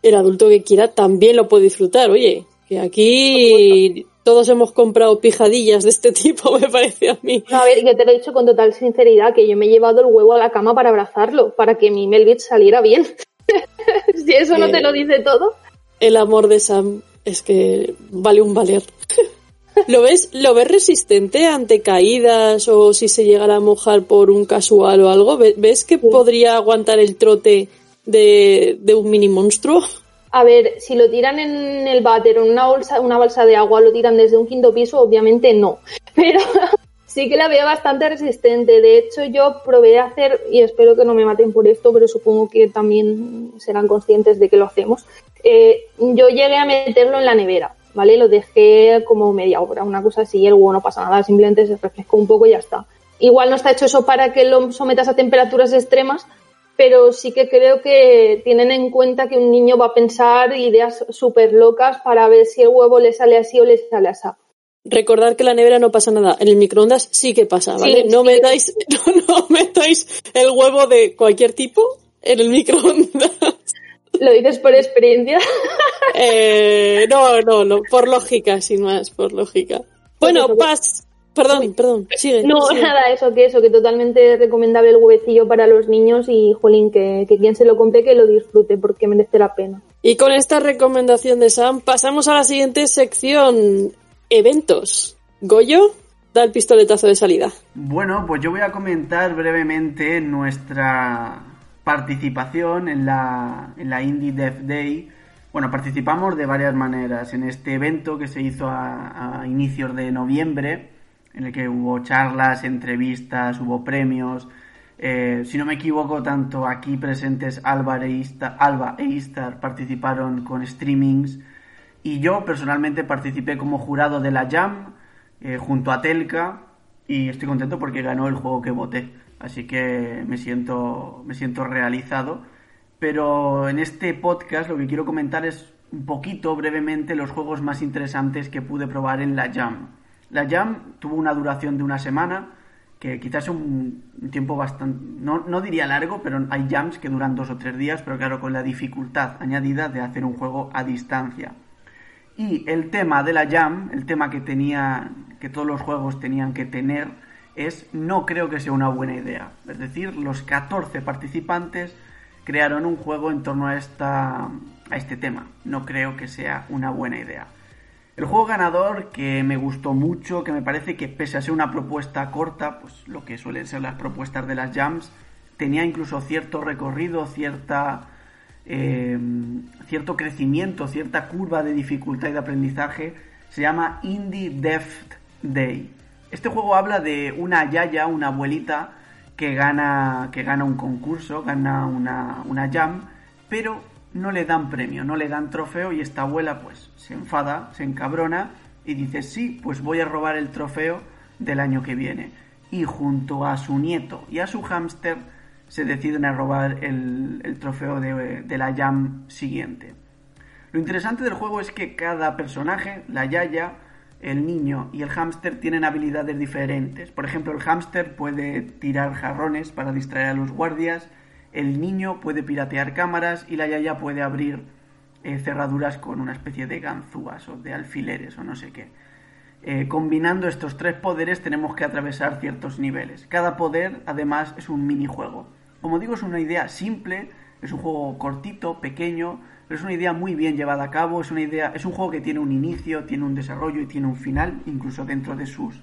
el adulto que quiera también lo puede disfrutar. Oye, que aquí todos hemos comprado pijadillas de este tipo, me parece a mí. No, a ver, yo te lo he dicho con total sinceridad, que yo me he llevado el huevo a la cama para abrazarlo, para que mi Melvich saliera bien. si eso no te lo dice todo. El amor de Sam es que vale un valer. ¿Lo ves, ¿Lo ves resistente ante caídas o si se llegara a mojar por un casual o algo? ¿Ves que podría aguantar el trote de, de un mini monstruo? A ver, si lo tiran en el váter o en una bolsa, una balsa de agua, lo tiran desde un quinto piso, obviamente no. Pero sí que la veo bastante resistente. De hecho, yo probé a hacer, y espero que no me maten por esto, pero supongo que también serán conscientes de que lo hacemos. Eh, yo llegué a meterlo en la nevera, ¿vale? Lo dejé como media hora, una cosa así, el huevo no pasa nada, simplemente se refrescó un poco y ya está. Igual no está hecho eso para que lo sometas a temperaturas extremas, pero sí que creo que tienen en cuenta que un niño va a pensar ideas súper locas para ver si el huevo le sale así o le sale así. Recordar que la nevera no pasa nada, en el microondas sí que pasa, ¿vale? no, Metáis, no, metáis el huevo de cualquier tipo en el microondas. ¿Lo dices por experiencia? Eh, no, no, no, por lógica, sin más, por lógica. Bueno, pas, Perdón, perdón, sigue. No, nada, eso que eso, que totalmente recomendable el huevecillo para los niños y, jolín, que, que quien se lo compre que lo disfrute porque merece la pena. Y con esta recomendación de Sam, pasamos a la siguiente sección, eventos. Goyo, da el pistoletazo de salida. Bueno, pues yo voy a comentar brevemente nuestra participación en la, en la Indie Dev Day. Bueno, participamos de varias maneras en este evento que se hizo a, a inicios de noviembre en el que hubo charlas, entrevistas, hubo premios. Eh, si no me equivoco, tanto aquí presentes Alba e, Istar, Alba e participaron con streamings y yo personalmente participé como jurado de la Jam eh, junto a Telka y estoy contento porque ganó el juego que voté. Así que me siento, me siento realizado. Pero en este podcast lo que quiero comentar es un poquito brevemente los juegos más interesantes que pude probar en la Jam. La Jam tuvo una duración de una semana, que quizás es un, tiempo bastante, no, no, diría largo, pero hay jams que duran dos o tres días, pero claro, con la dificultad añadida de hacer un juego a distancia. Y el tema de la Jam, el tema que tenía, que todos los juegos tenían que tener, es no creo que sea una buena idea. Es decir, los 14 participantes crearon un juego en torno a, esta, a este tema. No creo que sea una buena idea. El juego ganador que me gustó mucho, que me parece que pese a ser una propuesta corta, pues lo que suelen ser las propuestas de las jams, tenía incluso cierto recorrido, cierta, eh, cierto crecimiento, cierta curva de dificultad y de aprendizaje, se llama Indie Deft Day. Este juego habla de una yaya, una abuelita, que gana, que gana un concurso, gana una, una jam, pero no le dan premio, no le dan trofeo y esta abuela pues se enfada, se encabrona y dice sí, pues voy a robar el trofeo del año que viene. Y junto a su nieto y a su hámster se deciden a robar el, trofeo de, de, la jam siguiente. Lo interesante del juego es que cada personaje, la yaya, el niño y el hámster tienen habilidades diferentes. Por ejemplo, el hámster puede tirar jarrones para distraer a los guardias, el niño puede piratear cámaras y la yaya puede abrir eh, cerraduras con una especie de ganzúas o de alfileres o no sé qué. Eh, combinando estos tres poderes tenemos que atravesar ciertos niveles. Cada poder además es un minijuego. Como digo es una idea simple, es un juego cortito, pequeño, pero es una idea muy bien llevada a cabo, es una idea, es un juego que tiene un inicio, tiene un desarrollo y tiene un final, incluso dentro de sus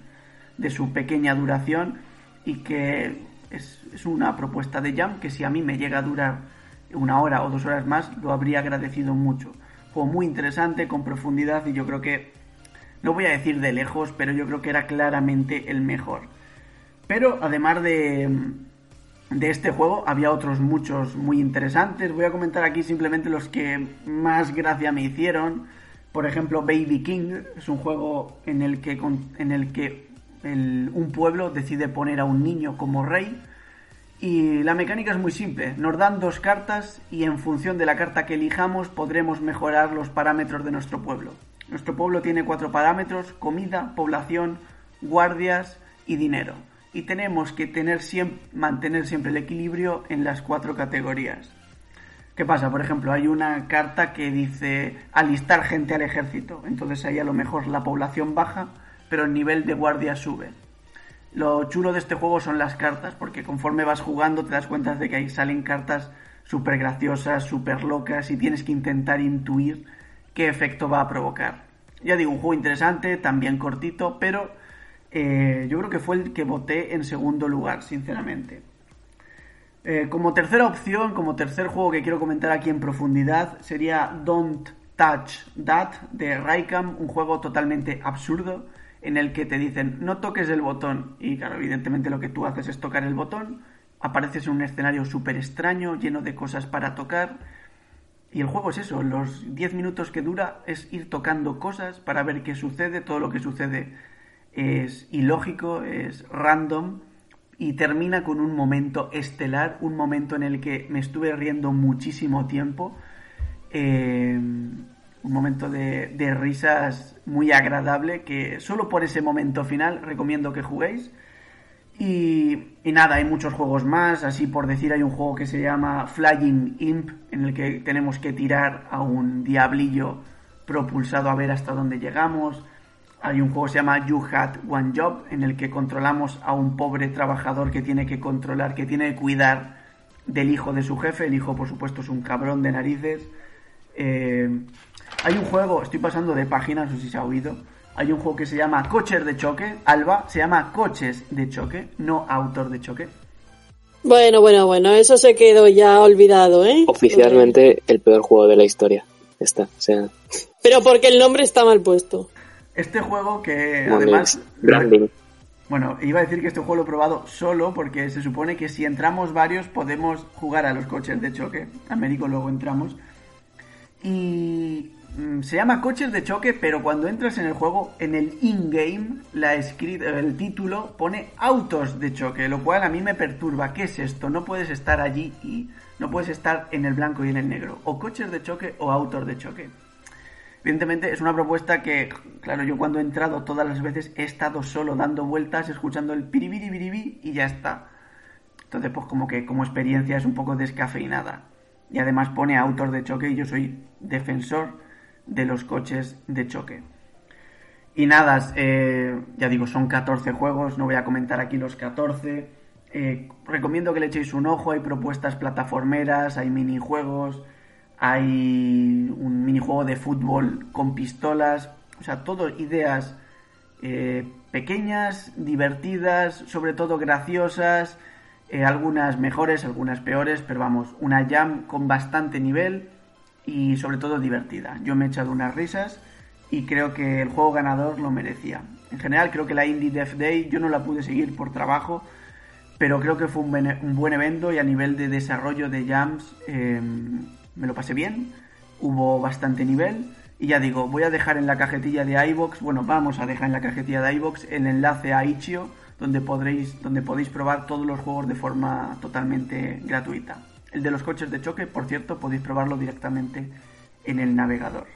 de su pequeña duración y que es, una propuesta de Jam que si a mí me llega a durar una hora o dos horas más, lo habría agradecido mucho. Fue muy interesante, con profundidad y yo creo que, no voy a decir de lejos, pero yo creo que era claramente el mejor. Pero además de, de este juego, había otros muchos muy interesantes. Voy a comentar aquí simplemente los que más gracia me hicieron. Por ejemplo, Baby King es un juego en el que, en el que un pueblo decide poner a un niño como rey y la mecánica es muy simple. Nos dan dos cartas y en función de la carta que elijamos podremos mejorar los parámetros de nuestro pueblo. Nuestro pueblo tiene cuatro parámetros, comida, población, guardias y dinero. Y tenemos que tener siempre, mantener siempre el equilibrio en las cuatro categorías. ¿Qué pasa? Por ejemplo, hay una carta que dice alistar gente al ejército. Entonces ahí a lo mejor la población baja, pero el nivel de guardia sube. Lo chulo de este juego son las cartas, porque conforme vas jugando te das cuenta de que ahí salen cartas súper graciosas, súper locas y tienes que intentar intuir qué efecto va a provocar. Ya digo, un juego interesante, también cortito, pero eh, yo creo que fue el que voté en segundo lugar, sinceramente. Eh, como tercera opción, como tercer juego que quiero comentar aquí en profundidad, sería Don't Touch That de Raikam, un juego totalmente absurdo en el que te dicen no toques el botón y claro, evidentemente lo que tú haces es tocar el botón, apareces en un escenario súper extraño, lleno de cosas para tocar y el juego es eso, los 10 minutos que dura es ir tocando cosas para ver qué sucede, todo lo que sucede es ilógico, es random y termina con un momento estelar, un momento en el que me estuve riendo muchísimo tiempo, eh, un momento de, risas muy agradable que solo por ese momento final recomiendo que juguéis. Y, y, nada, hay muchos juegos más, así por decir hay un juego que se llama Flying Imp, en el que tenemos que tirar a un diablillo propulsado a ver hasta dónde llegamos. Hay un juego que se llama You Had One Job, en el que controlamos a un pobre trabajador que tiene que controlar, que tiene que cuidar del hijo de su jefe. El hijo, por supuesto, es un cabrón de narices. Eh, hay un juego, estoy pasando de páginas, no sé si se ha oído. Hay un juego que se llama Coches de Choque. Alba se llama Coches de Choque, no Autor de Choque. Bueno, bueno, bueno, eso se quedó ya olvidado, ¿eh? Oficialmente el peor juego de la historia. Está, o sea. Pero porque el nombre está mal puesto. Este juego que además... branding. Bueno, iba a decir que este juego lo he probado solo porque se supone que si entramos varios podemos jugar a los coches de choque. Américo luego entramos. Y se llama coches de choque, pero cuando entras en el juego, en el in-game, el título pone autos de choque, lo cual a mí me perturba. ¿Qué es esto? No puedes estar allí y no puedes estar en el blanco y en el negro. O coches de choque o autos de choque. Evidentemente es una propuesta que, claro, yo cuando he entrado todas las veces he estado solo dando vueltas, escuchando el piribiri y ya está. Entonces, pues como que como experiencia es un poco descafeinada. Y además pone autos de choque y yo soy defensor de los coches de choque. Y nada, eh, ya digo, son 14 juegos, no voy a comentar aquí los 14. Eh, recomiendo que le echéis un ojo, hay propuestas plataformeras, hay minijuegos, hay un minijuego de fútbol con pistolas, o sea, todo ideas eh, pequeñas, divertidas, sobre todo graciosas, algunas mejores, algunas peores, pero vamos, una jam con bastante nivel y sobre todo divertida. Yo me he echado unas risas y creo que el juego ganador lo merecía. En general creo que la Indie Dev Day yo no la pude seguir por trabajo, pero creo que fue un, bene- un buen evento y a nivel de desarrollo de jams eh, me lo pasé bien, hubo bastante nivel y ya digo, voy a dejar en la cajetilla de iBox, bueno, vamos a dejar en la cajetilla de iBox el enlace a Itch.io donde podréis donde podéis probar todos los juegos de forma totalmente gratuita. El de los coches de choque, por cierto, podéis probarlo directamente en el navegador.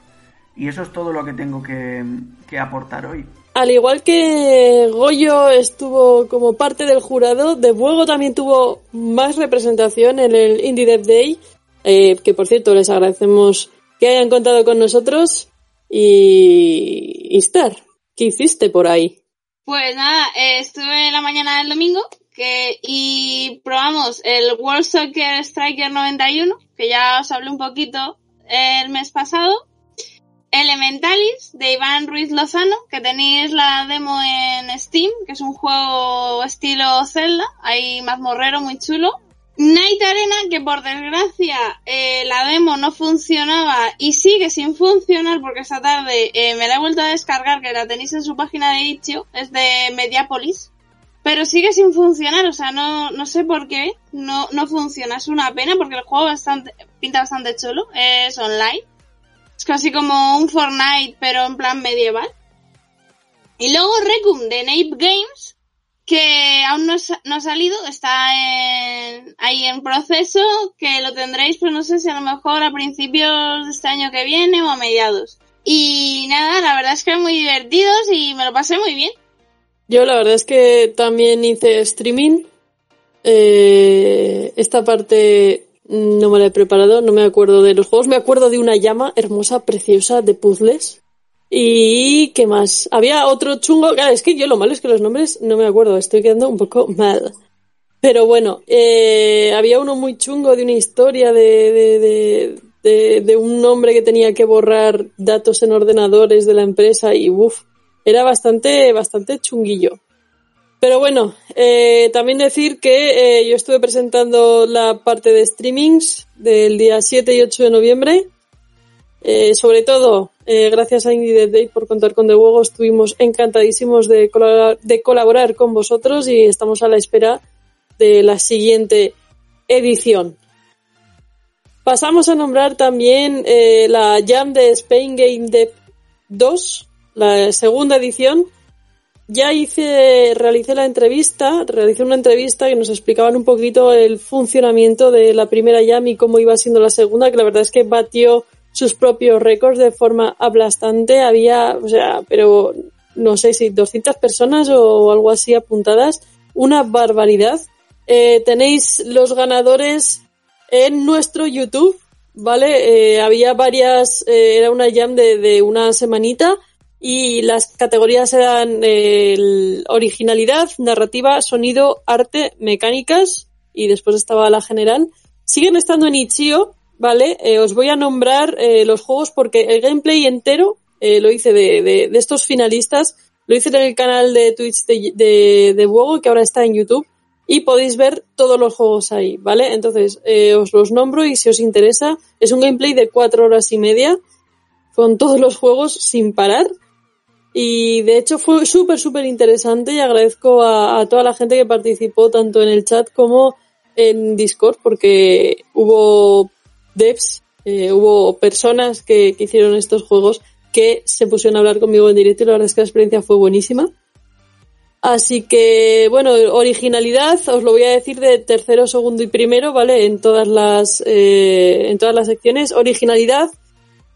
Y eso es todo lo que tengo que, que aportar hoy. Al igual que Goyo estuvo como parte del jurado, De Fuego también tuvo más representación en el Indie Dev Day, eh, que por cierto les agradecemos que hayan contado con nosotros. Y Istar, ¿qué hiciste por ahí? Pues nada, eh, estuve en la mañana del domingo que, y probamos el World Soccer Striker 91, que ya os hablé un poquito el mes pasado. Elementalis de Iván Ruiz Lozano, que tenéis la demo en Steam, que es un juego estilo Zelda, hay mazmorrero muy chulo. Night Arena, que por desgracia eh, la demo no funcionaba y sigue sin funcionar porque esta tarde eh, me la he vuelto a descargar, que la tenéis en su página de Itch.io, es de Mediapolis, pero sigue sin funcionar, o sea, no, no sé por qué no, no funciona, es una pena porque el juego bastante, pinta bastante chulo, es online, es casi como un Fortnite pero en plan medieval. Y luego Recum de Nape Games, que aún no, no ha salido, está en- ahí en proceso, que lo tendréis, pues no sé si a lo mejor a principios de este año que viene o a mediados. Y nada, la verdad es que muy divertidos y me lo pasé muy bien. Yo la verdad es que también hice streaming. Eh, esta parte no me la he preparado, no me acuerdo de los juegos, me acuerdo de una llama hermosa, preciosa, de puzzles. Y qué más. Había otro chungo, claro, es que yo lo malo es que los nombres no me acuerdo, estoy quedando un poco mal. Pero bueno, eh, había uno muy chungo de una historia de, de, de, de, un hombre que tenía que borrar datos en ordenadores de la empresa y uff, era bastante, bastante chunguillo. Pero bueno, eh, también decir que eh, yo estuve presentando la parte de streamings del día 7 y 8 de noviembre. Eh, sobre todo, eh, gracias a Indie Day por contar con The Hugo, estuvimos encantadísimos de colaborar, de colaborar con vosotros y estamos a la espera de la siguiente edición. Pasamos a nombrar también eh, la Jam de Spain Game Dev 2, la segunda edición. Ya hice, realicé la entrevista, realicé una entrevista que nos explicaban un poquito el funcionamiento de la primera Jam y cómo iba siendo la segunda, que la verdad es que batió sus propios récords de forma aplastante. Había, o sea, pero no sé si 200 personas o algo así apuntadas. Una barbaridad. Eh, tenéis los ganadores en nuestro YouTube, ¿vale? Eh, había varias, eh, era una jam de, de, una semanita y las categorías eran eh, originalidad, narrativa, sonido, arte, mecánicas y después estaba la general. Siguen estando en Itch.io, ¿vale? Eh, os voy a nombrar eh, los juegos porque el gameplay entero lo hice de, de, de, estos finalistas, lo hice en el canal de Twitch de, de, que ahora está en YouTube y podéis ver todos los juegos ahí, ¿vale? Entonces, eh, os los nombro y si os interesa, es un gameplay de cuatro horas y media con todos los juegos sin parar. Y de hecho fue súper, súper interesante y agradezco a, toda la gente que participó tanto en el chat como en Discord porque hubo devs, eh, hubo personas que, que hicieron estos juegos que se pusieron a hablar conmigo en directo y la verdad es que la experiencia fue buenísima. Así que, bueno, originalidad, os lo voy a decir de tercero, segundo y primero, ¿vale? En todas las, eh, en todas las secciones. Originalidad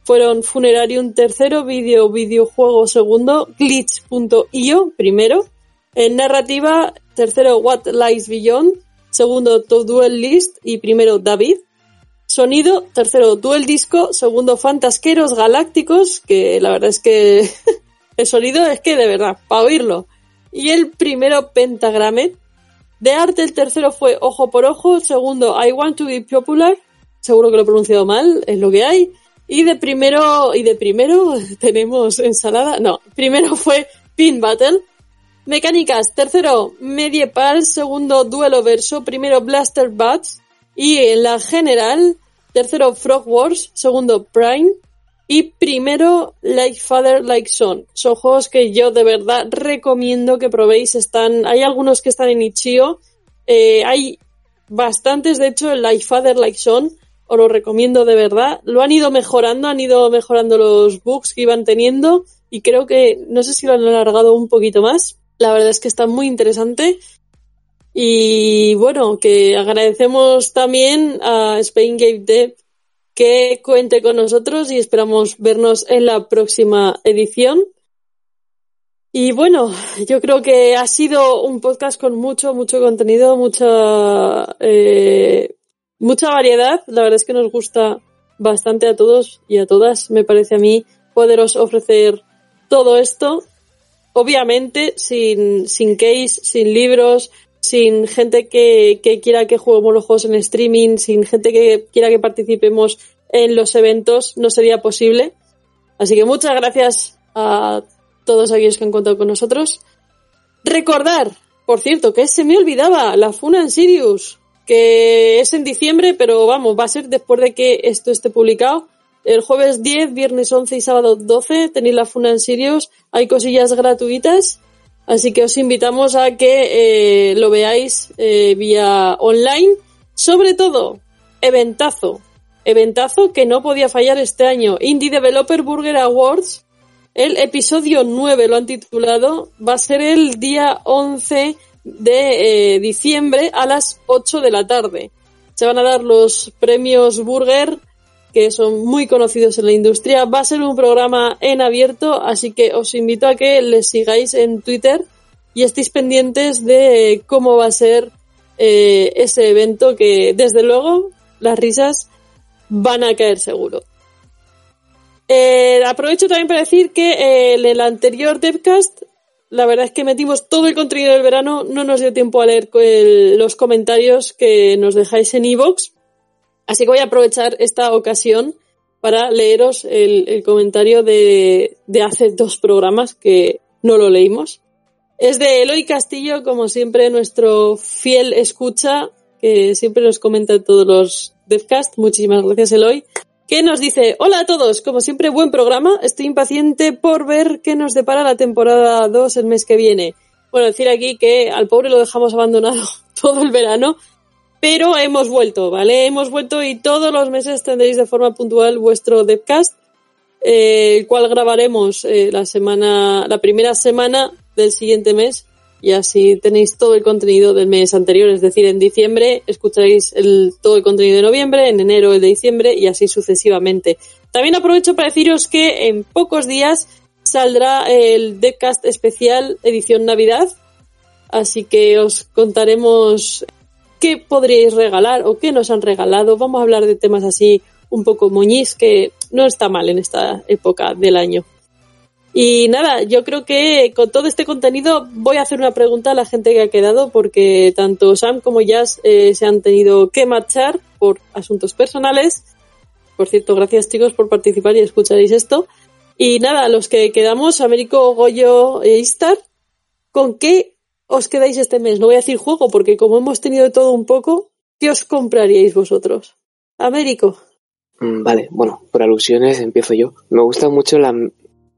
fueron Funerarium tercero, video, videojuego segundo, glitch.io primero. En narrativa, tercero, What Lies Beyond, segundo, To Duel List y primero, David. Sonido, tercero, Duel Disco, segundo, Fantasqueros Galácticos, que la verdad es que el sonido es que de verdad, para oírlo y el primero Pentagramet. De arte el tercero fue Ojo por Ojo, segundo I Want to Be Popular, seguro que lo he pronunciado mal, es lo que hay. Y de primero, y de primero tenemos ensalada, no, primero fue Pin Battle. Mecánicas, tercero Mediepal, segundo Duelo Verso, primero Blaster Bats. Y en la general, tercero Frog Wars, segundo Prime, y primero, Like Father, Like Son. Son juegos que yo de verdad recomiendo que probéis. Están, hay algunos que están en Itch.io. Eh, hay bastantes, de hecho, Like Father, Like Son. Os lo recomiendo de verdad. Lo han ido mejorando, han ido mejorando los bugs que iban teniendo. Y creo que, no sé si lo han alargado un poquito más. La verdad es que está muy interesante. Y bueno, que agradecemos también a Spain Game Dev que cuente con nosotros y esperamos vernos en la próxima edición. Y bueno, yo creo que ha sido un podcast con mucho, mucho contenido, mucha, eh, mucha variedad. La verdad es que nos gusta bastante a todos y a todas, me parece a mí, poderos ofrecer todo esto. Obviamente, sin, sin case, sin libros, sin gente que, que, quiera que juguemos los juegos en streaming, sin gente que quiera que participemos en los eventos, no sería posible. Así que muchas gracias a todos aquellos que han contado con nosotros. Recordar, por cierto, que se me olvidaba la Funa en Sirius, que es en diciembre, pero vamos, va a ser después de que esto esté publicado. El jueves 10, viernes 11 y sábado 12 tenéis la Funa en Sirius. Hay cosillas gratuitas Así que os invitamos a que eh, lo veáis eh, vía online. Sobre todo, eventazo. Eventazo que no podía fallar este año. Indie Developer Burger Awards. El episodio 9 lo han titulado. Va a ser el día 11 de eh, diciembre a las 8 de la tarde. Se van a dar los premios Burger que son muy conocidos en la industria. Va a ser un programa en abierto, así que os invito a que les sigáis en Twitter y estéis pendientes de cómo va a ser eh, ese evento que, desde luego, las risas van a caer seguro. Eh, aprovecho también para decir que eh, en el anterior Devcast, la verdad es que metimos todo el contenido del verano, no nos dio tiempo a leer los comentarios que nos dejáis en iVoox, así que voy a aprovechar esta ocasión para leeros el, comentario de, hace dos programas que no lo leímos. Es de Eloy Castillo, como siempre, nuestro fiel escucha, que siempre nos comenta todos los Devcast. Muchísimas gracias, Eloy. Que nos dice, hola a todos, como siempre, buen programa. Estoy impaciente por ver qué nos depara la temporada 2 el mes que viene. Bueno, decir aquí que al pobre lo dejamos abandonado todo el verano, pero hemos vuelto, ¿vale? Hemos vuelto y todos los meses tendréis de forma puntual vuestro Devcast, eh, el cual grabaremos eh, la semana, la primera semana del siguiente mes y así tenéis todo el contenido del mes anterior, es decir, en diciembre escucharéis el, todo el contenido de noviembre, en enero el de diciembre y así sucesivamente. También aprovecho para deciros que en pocos días saldrá el Deadcast especial edición Navidad, así que os contaremos qué podríais regalar o qué nos han regalado. Vamos a hablar de temas así un poco moñís que no está mal en esta época del año. Y nada, yo creo que con todo este contenido voy a hacer una pregunta a la gente que ha quedado porque tanto Sam como Jazz eh, se han tenido que marchar por asuntos personales. Por cierto, gracias chicos por participar y escucharéis esto. Y nada, los que quedamos, Américo, Goyo e Istar, ¿con qué os quedáis este mes? No voy a decir juego porque como hemos tenido todo un poco, ¿qué os compraríais vosotros? Américo. Mm, vale, bueno, por alusiones empiezo yo. Me gusta mucho la,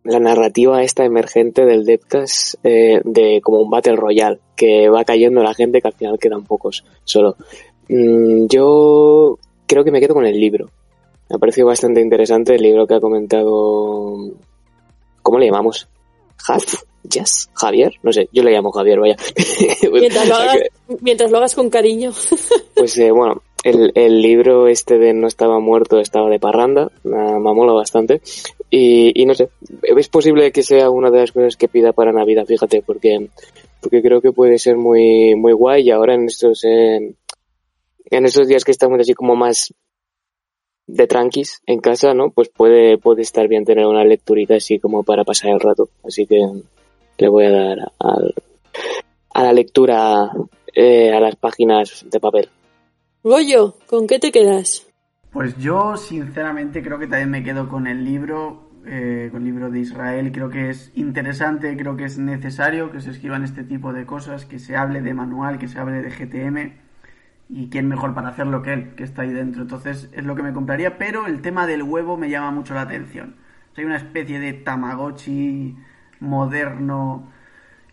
la narrativa esta emergente del Deptas eh, de como un Battle Royale, que va cayendo la gente que al final quedan pocos solo. Mm, yo creo que me quedo con el libro. Me ha parecido bastante interesante el libro que ha comentado... ¿Cómo le llamamos? ¿Haz? ¿Jazz? ¿Javier? No sé, yo le llamo Javier, vaya. mientras, lo hagas, mientras lo hagas con cariño. pues eh, bueno, el, el, libro este de No estaba muerto, estaba de parranda, me, me mola bastante. Y, y, no sé, es posible que sea una de las cosas que pida para Navidad, fíjate, porque, porque creo que puede ser muy, muy guay y ahora en estos, en estos días que estamos así como más de tranquis en casa, ¿no? Pues puede, puede estar bien tener una lecturita así como para pasar el rato. Así que le voy a dar al, a la lectura, eh, a las páginas de papel. Goyo, ¿con qué te quedas? Pues yo sinceramente creo que también me quedo con el libro, eh, con el libro de Israel. Creo que es interesante, creo que es necesario que se escriban este tipo de cosas, que se hable de manual, que se hable de GTM. Y quién mejor para hacerlo que él, que está ahí dentro. Entonces es lo que me compraría, pero el tema del huevo me llama mucho la atención. Hay una especie de Tamagotchi moderno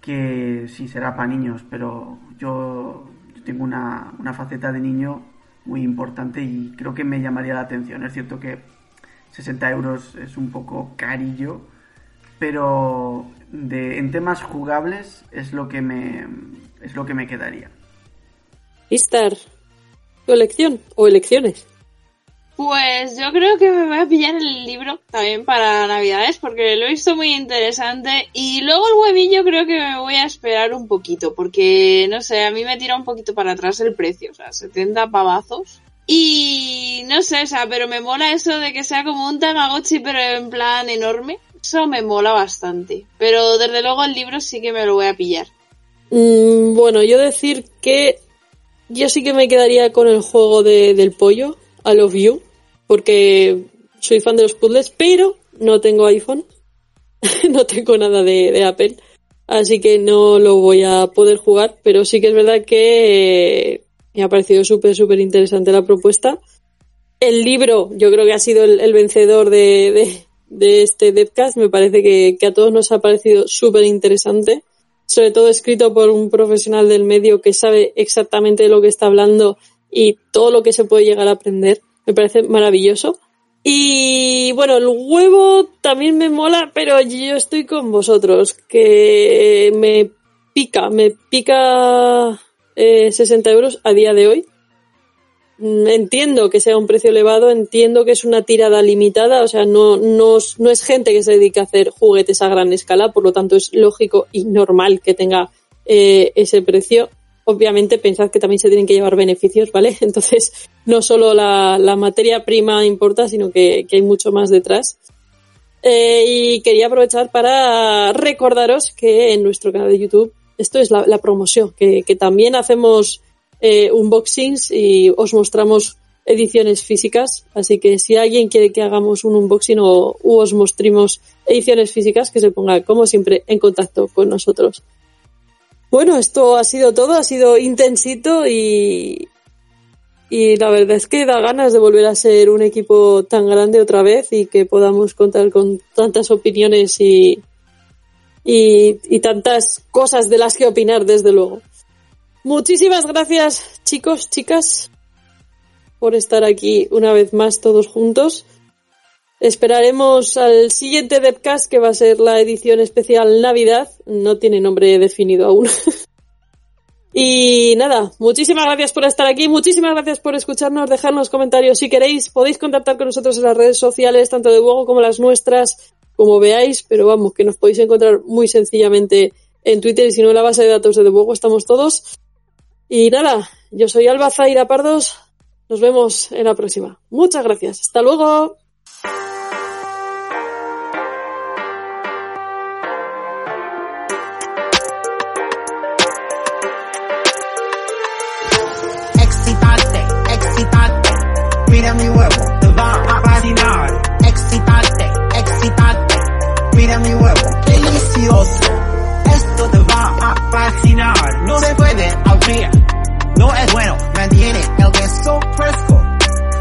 que sí será para niños, pero yo tengo una, una faceta de niño muy importante y creo que me llamaría la atención. Es cierto que 60 euros es un poco carillo, pero de, en temas jugables es lo que me, es lo que me quedaría. Istar, ¿tu elección o elecciones? Pues yo creo que me voy a pillar el libro también para Navidades porque lo he visto muy interesante y luego el huevillo creo que me voy a esperar un poquito porque no sé, a mí me tira un poquito para atrás el precio, o sea, 70 pavazos. Y no sé, o sea, pero me mola eso de que sea como un Tamagotchi pero en plan enorme. Eso me mola bastante. Pero desde luego el libro sí que me lo voy a pillar. Mm, bueno, yo decir que yo sí que me quedaría con el juego de, del pollo, I Love You porque soy fan de los puzzles, pero no tengo iPhone, no tengo nada de, Apple, así que no lo voy a poder jugar, pero sí que es verdad que me ha parecido súper, súper interesante la propuesta. El libro, yo creo que ha sido el, vencedor de, de, este Devcast, me parece que, que a todos nos ha parecido súper interesante, sobre todo escrito por un profesional del medio que sabe exactamente de lo que está hablando y todo lo que se puede llegar a aprender me parece maravilloso. Y bueno, el huevo también me mola, pero yo estoy con vosotros, que me pica, me pica 60 eh, euros a día de hoy. Mm, entiendo que sea un precio elevado, entiendo que es una tirada limitada, o sea, no, no, no es gente que se dedica a hacer juguetes a gran escala, por lo tanto es lógico y normal que tenga eh, ese precio. Obviamente pensad que también se tienen que llevar beneficios, ¿vale? Entonces, no solo la, materia prima importa, sino que, hay mucho más detrás. Eh, y quería aprovechar para recordaros que en nuestro canal de YouTube, esto es la, promoción, que, que, también hacemos eh, unboxings y os mostramos ediciones físicas. Así que si alguien quiere que hagamos un unboxing o os mostremos ediciones físicas, que se ponga, como siempre, en contacto con nosotros. Bueno, esto ha sido todo, ha sido intensito y, y la verdad es que da ganas de volver a ser un equipo tan grande otra vez y que podamos contar con tantas opiniones y, y, y tantas cosas de las que opinar, desde luego. Muchísimas gracias, chicos, chicas, por estar aquí una vez más todos juntos. Esperaremos al siguiente Devcast, que va a ser la edición especial Navidad. No tiene nombre definido aún. y nada, muchísimas gracias por estar aquí, muchísimas gracias por escucharnos, dejarnos comentarios si queréis. Podéis contactar con nosotros en las redes sociales, tanto de Hugo como las nuestras, como veáis, pero vamos, que nos podéis encontrar muy sencillamente en Twitter y si no en la base de datos de The estamos todos. Y nada, yo soy Alba Zaira Pardos. Nos vemos en la próxima. Muchas gracias. Hasta luego. No es bueno, mantiene el queso fresco,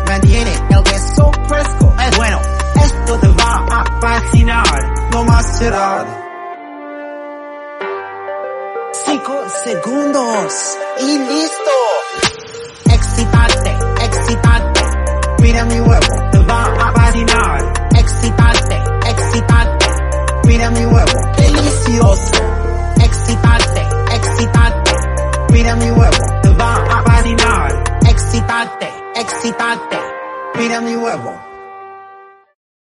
mantiene el queso fresco, es bueno. Esto te va a fascinar, no más será. Cinco segundos y listo. Excitante, excitante, mira mi huevo, te va a fascinar. Excitante, excitante, mira mi huevo, delicioso. Excitante, excitante, mira mi huevo, te va a fascinar. Excitante, excitante, mira mi huevo.